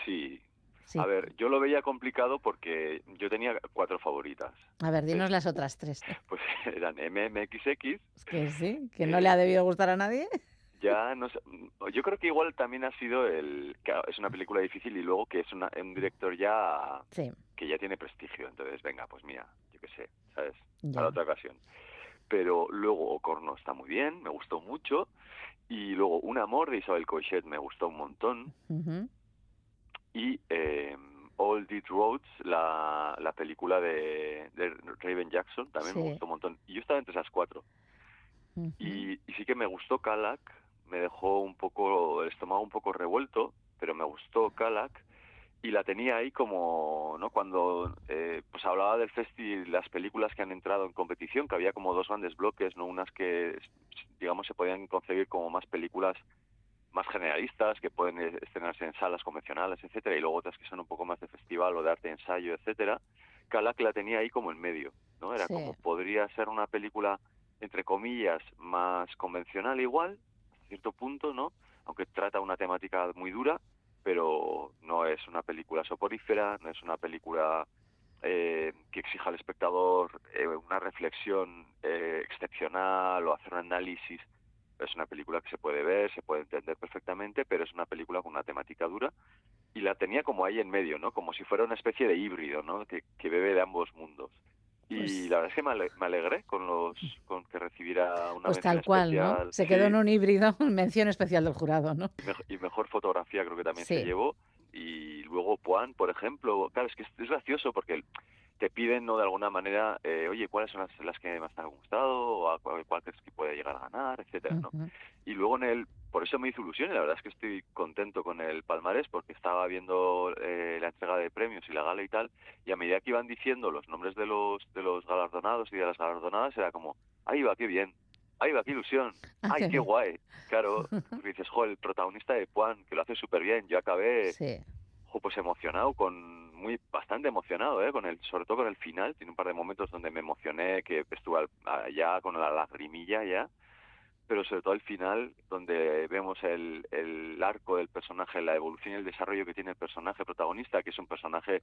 Sí. Sí. A ver, yo lo veía complicado porque yo tenía cuatro favoritas. A ver, dinos las otras tres. Pues eran MMXX, Es que sí, que no le ha debido gustar a nadie. Ya no sé, yo creo que igual también ha sido el que es una película difícil y luego que es una, un director ya Sí. que ya tiene prestigio, entonces venga, pues mira, yo qué sé, ¿sabes? Ya. Para otra ocasión. Pero luego Ocorno está muy bien, me gustó mucho y luego Un amor de Isabel Coixet me gustó un montón Ujú. Y eh, All These Roads, la, la película de, de Raven Jackson, también Sí. me gustó un montón. Y yo estaba entre esas cuatro. Y, y sí que me gustó Kalak, me dejó un poco el estómago un poco revuelto, pero me gustó Kalak y la tenía ahí como, ¿no? Cuando eh, pues hablaba del festi, las películas que han entrado en competición, que había como dos grandes bloques, ¿no? Unas que, digamos, se podían concebir como más películas más generalistas, que pueden estrenarse en salas convencionales, etcétera, y luego otras que son un poco más de festival o de arte ensayo, etcétera. Kalak la tenía ahí como en medio, ¿no? Era Sí. como podría ser una película entre comillas más convencional igual, a cierto punto, ¿no? Aunque trata una temática muy dura, pero no es una película soporífera, no es una película eh, que exija al espectador eh, una reflexión eh, excepcional o hacer un análisis. Es una película que se puede ver, se puede entender perfectamente, pero es una película con una temática dura y la tenía como ahí en medio, ¿no? Como si fuera una especie de híbrido, ¿no? Que, que bebe de ambos mundos. Y Pues- la verdad es que me, ale- me alegré con los con que recibiera una Pues mención tal cual, ¿no? especial. Se quedó Sí, en un híbrido, mención especial del jurado, ¿no? y mej- y mejor fotografía creo que también Sí. se llevó y luego Puan por ejemplo claro es que es, es gracioso porque el- te piden, ¿no? De alguna manera, eh, oye, ¿cuáles son las, las que más te han gustado? O a cuál, cuál crees que puede llegar a ganar, etcétera, ¿no? Y luego en el, por eso me hizo ilusión y la verdad es que estoy contento con el palmarés porque estaba viendo eh, la entrega de premios y la gala y tal, y a medida que iban diciendo los nombres de los, de los galardonados y de las galardonadas, era como, ahí va, qué bien, ahí va, qué ilusión, Ah, ay, qué guay. Claro, dices, jo, el protagonista de Juan, que lo hace súper bien, yo acabé Sí. jo, pues emocionado con muy bastante emocionado ¿eh? con el sobre todo con el final tiene un par de momentos donde me emocioné que estuve al- allá con la lagrimilla ya pero sobre todo el final donde vemos el, el arco del personaje la evolución y el desarrollo que tiene el personaje protagonista que es un personaje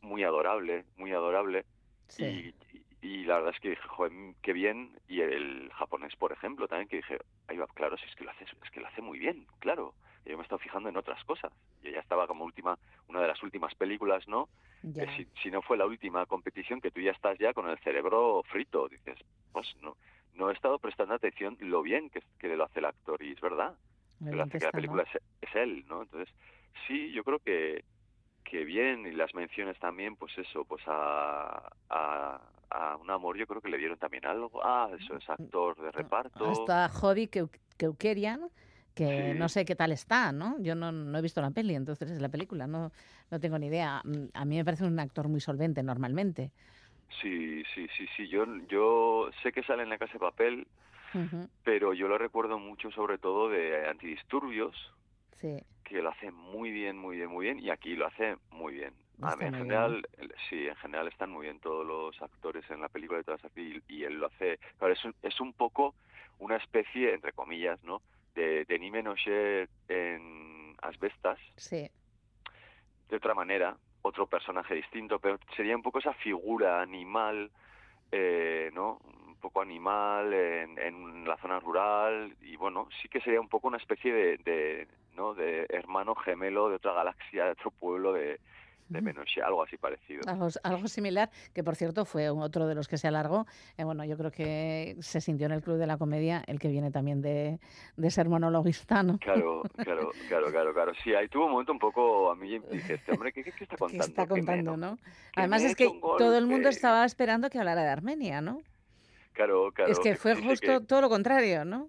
muy adorable muy adorable Sí. y, y- la verdad es que dije, joder, qué bien. Y el japonés, por ejemplo, también que dije, ahí va, claro, si es que lo hace, es que lo hace muy bien, claro. Yo me he estado fijando en otras cosas. Y ya estaba como última, una de las últimas películas, ¿no? Que si, si no fue la última competición, que tú ya estás ya con el cerebro frito. Dices, pues no, no he estado prestando atención lo bien que, que lo hace el actor. Y es verdad. Lo que hace que que la película es, es él, ¿no? Entonces, sí, yo creo que, que bien. Y las menciones también, pues eso, pues a, a, a un amor yo creo que le dieron también algo. Ah, eso es actor de reparto. Está Hobby Keu- Keukerian, que Sí. no sé qué tal está, ¿no? Yo no, no he visto la peli, entonces es la película, no, no tengo ni idea. Mm, A mí me parece un actor muy solvente normalmente. Sí, sí, sí, sí. Yo, yo sé que sale en la casa de papel, pero yo lo recuerdo mucho sobre todo de antidisturbios, Sí. que lo hace muy bien, muy bien, muy bien, y aquí lo hace muy bien. A mí, en bien, general, sí, en general están muy bien todos los actores en la película de todas aquí, y, y él lo hace, claro, es un, es un poco una especie, entre comillas, ¿no?, de, de Nime Noche en Asbestas, Sí. de otra manera, otro personaje distinto, pero sería un poco esa figura animal, eh, ¿no? Un poco animal en, en la zona rural y bueno, sí que sería un poco una especie de, de, ¿no? De hermano gemelo de otra galaxia, de otro pueblo de, de Menoshe, algo así parecido. Algo, algo similar, que por cierto fue otro de los que se alargó. Eh, bueno, yo creo que se sintió en el Club de la Comedia, el que viene también de, de ser monologuista, ¿no? Claro, claro, claro, claro, claro. Sí, ahí tuvo un momento un poco, a mí dije, este hombre, ¿qué, qué, qué está contando? está Que me- contando, ¿no? Además es que todo el mundo estaba esperando que hablara de Armenia, ¿no? Claro, claro. es que fue justo que- todo lo contrario, ¿no?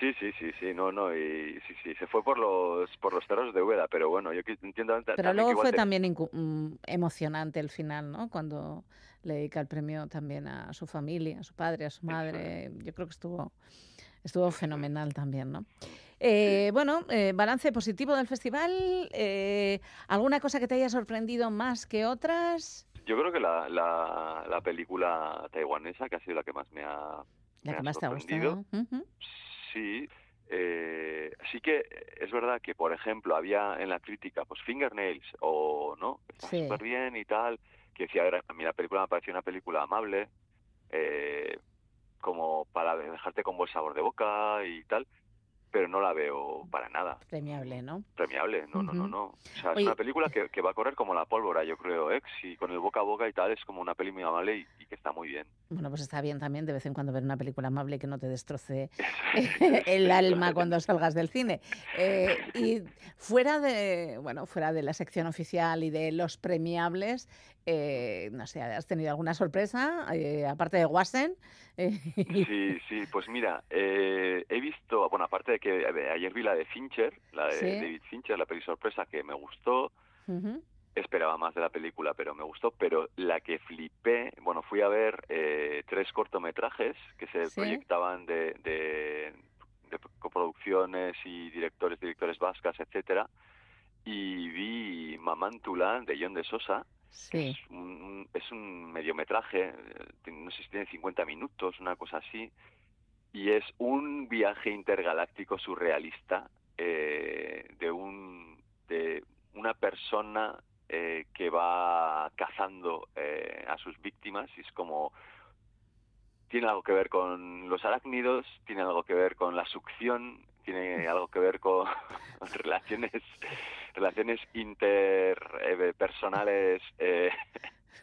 Sí, sí, sí, sí, no, no, y sí, sí, se fue por los por los terros de Úbeda, pero bueno, yo entiendo Pero también luego fue te- también mm, emocionante el final, ¿no? Cuando le dedica el premio también a su familia, a su padre, a su madre. Yo creo que estuvo, estuvo fenomenal también, ¿no? Eh, Bueno, eh, balance positivo del festival. eh, ¿Alguna cosa que te haya sorprendido más que otras? Yo creo que la, la, la película taiwanesa, que ha sido la que más me ha, La que más te ha gustado. Ujú. Sí, eh, sí que es verdad que, por ejemplo, había en la crítica, pues, Fingernails, o, ¿no? Está Sí. súper bien y tal, que decía, a mí la película me pareció una película amable, eh, como para dejarte con buen sabor de boca y tal, pero no la veo para nada Premiable, ¿no? premiable, no, no, no, no. O sea, es Oye- una película que, que va a correr como la pólvora, yo creo, ¿eh? Si con el boca a boca y tal, es como una peli muy amable y, y que está muy bien. Bueno, pues está bien también de vez en cuando ver una película amable que no te destroce el alma cuando salgas del cine. Eh, y fuera de, bueno, fuera de la sección oficial y de los premiables, eh, no sé, ¿has tenido alguna sorpresa? Eh, aparte de Wassen. Eh, Sí, sí, pues mira, eh, he visto, bueno, aparte de que ayer vi la de Fincher, la de Sí. David Fincher, la peli sorpresa que me gustó, esperaba más de la película, pero me gustó, pero la que flipé, bueno, fui a ver eh, tres cortometrajes que se Sí. proyectaban de, de, de coproducciones y directores, directores vascas, etcétera, y vi Mamántula de John de Sosa, Sí. es un, es un mediometraje, eh, no sé si tiene 50 minutos, una cosa así, y es un viaje intergaláctico surrealista eh, de un de una persona eh, que va cazando eh, a sus víctimas y es como tiene algo que ver con los arácnidos, tiene algo que ver con la succión, tiene algo que ver con relaciones relaciones interpersonales eh,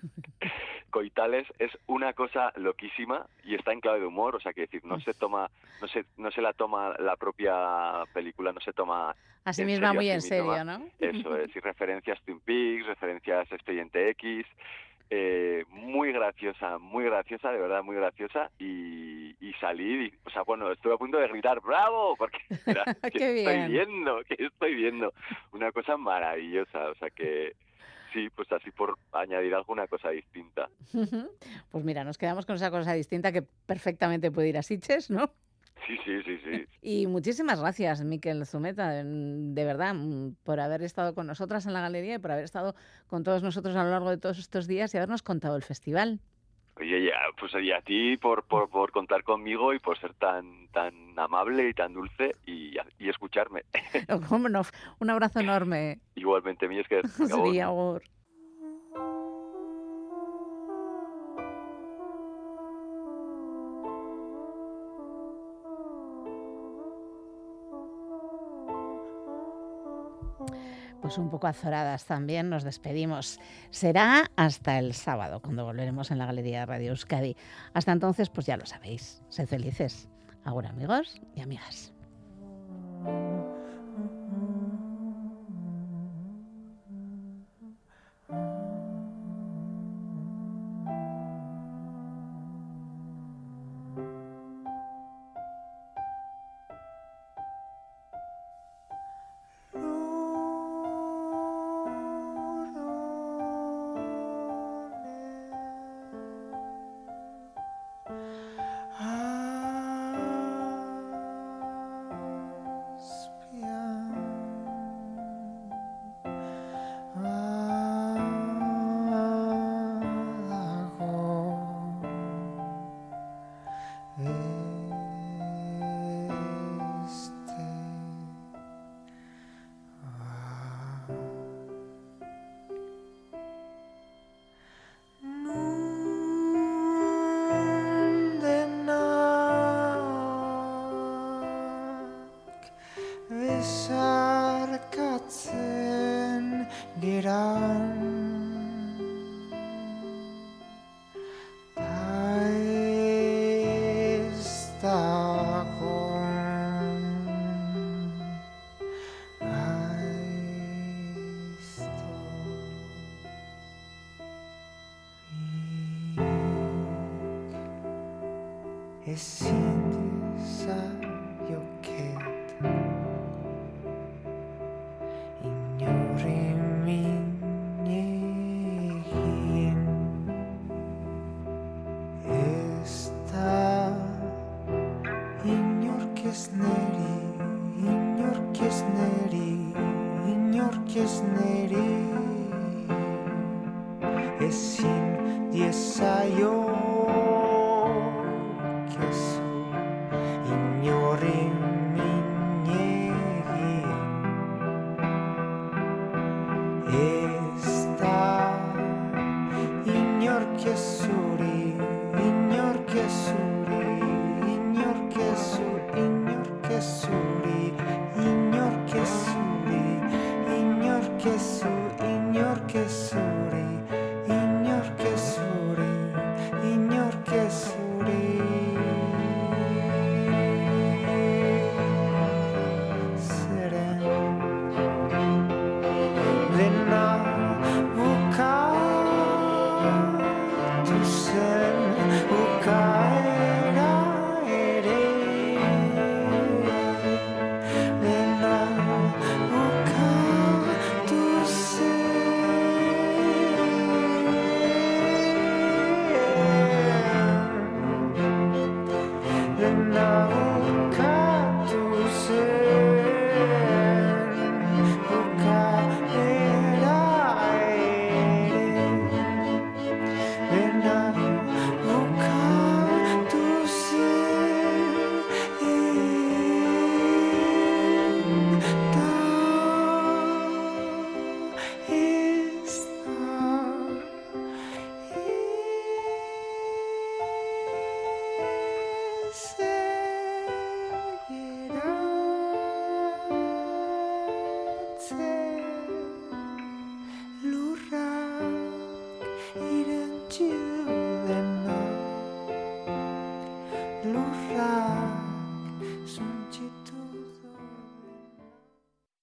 coitales. Es una cosa loquísima y está en clave de humor, o sea que decir, no se toma, no se, no se la toma la propia película, no se toma en misma, serio a muy en serio, ¿no? Eso es, y referencias Twin Peaks, referencias Expediente X, eh, muy graciosa, muy graciosa, de verdad muy graciosa, y, y salí, y- o sea, bueno, estuve a punto de gritar ¡bravo! Porque era, ¿qué estoy viendo? ¿Qué estoy viendo? Una cosa maravillosa, o sea que sí, pues así por añadir alguna cosa distinta. Pues mira, nos quedamos con esa cosa distinta que perfectamente puede ir a Sitges, ¿no? Sí, sí, sí, sí. Y muchísimas gracias, Miquel Zumeta, en- de verdad, mm, por haber estado con nosotras en la galería y por haber estado con todos nosotros a lo largo de todos estos días y habernos contado el festival. Oye, ya, pues y a ti por, por, por contar conmigo y por ser tan tan amable y tan dulce y, y escucharme. ¿Cómo no? Un abrazo enorme. Igualmente, mi es que... Pues un poco azoradas también nos despedimos. Será hasta el sábado, cuando volveremos en la Galería de Radio Euskadi. Hasta entonces, pues ya lo sabéis. Sed felices. Ahora, amigos y amigas.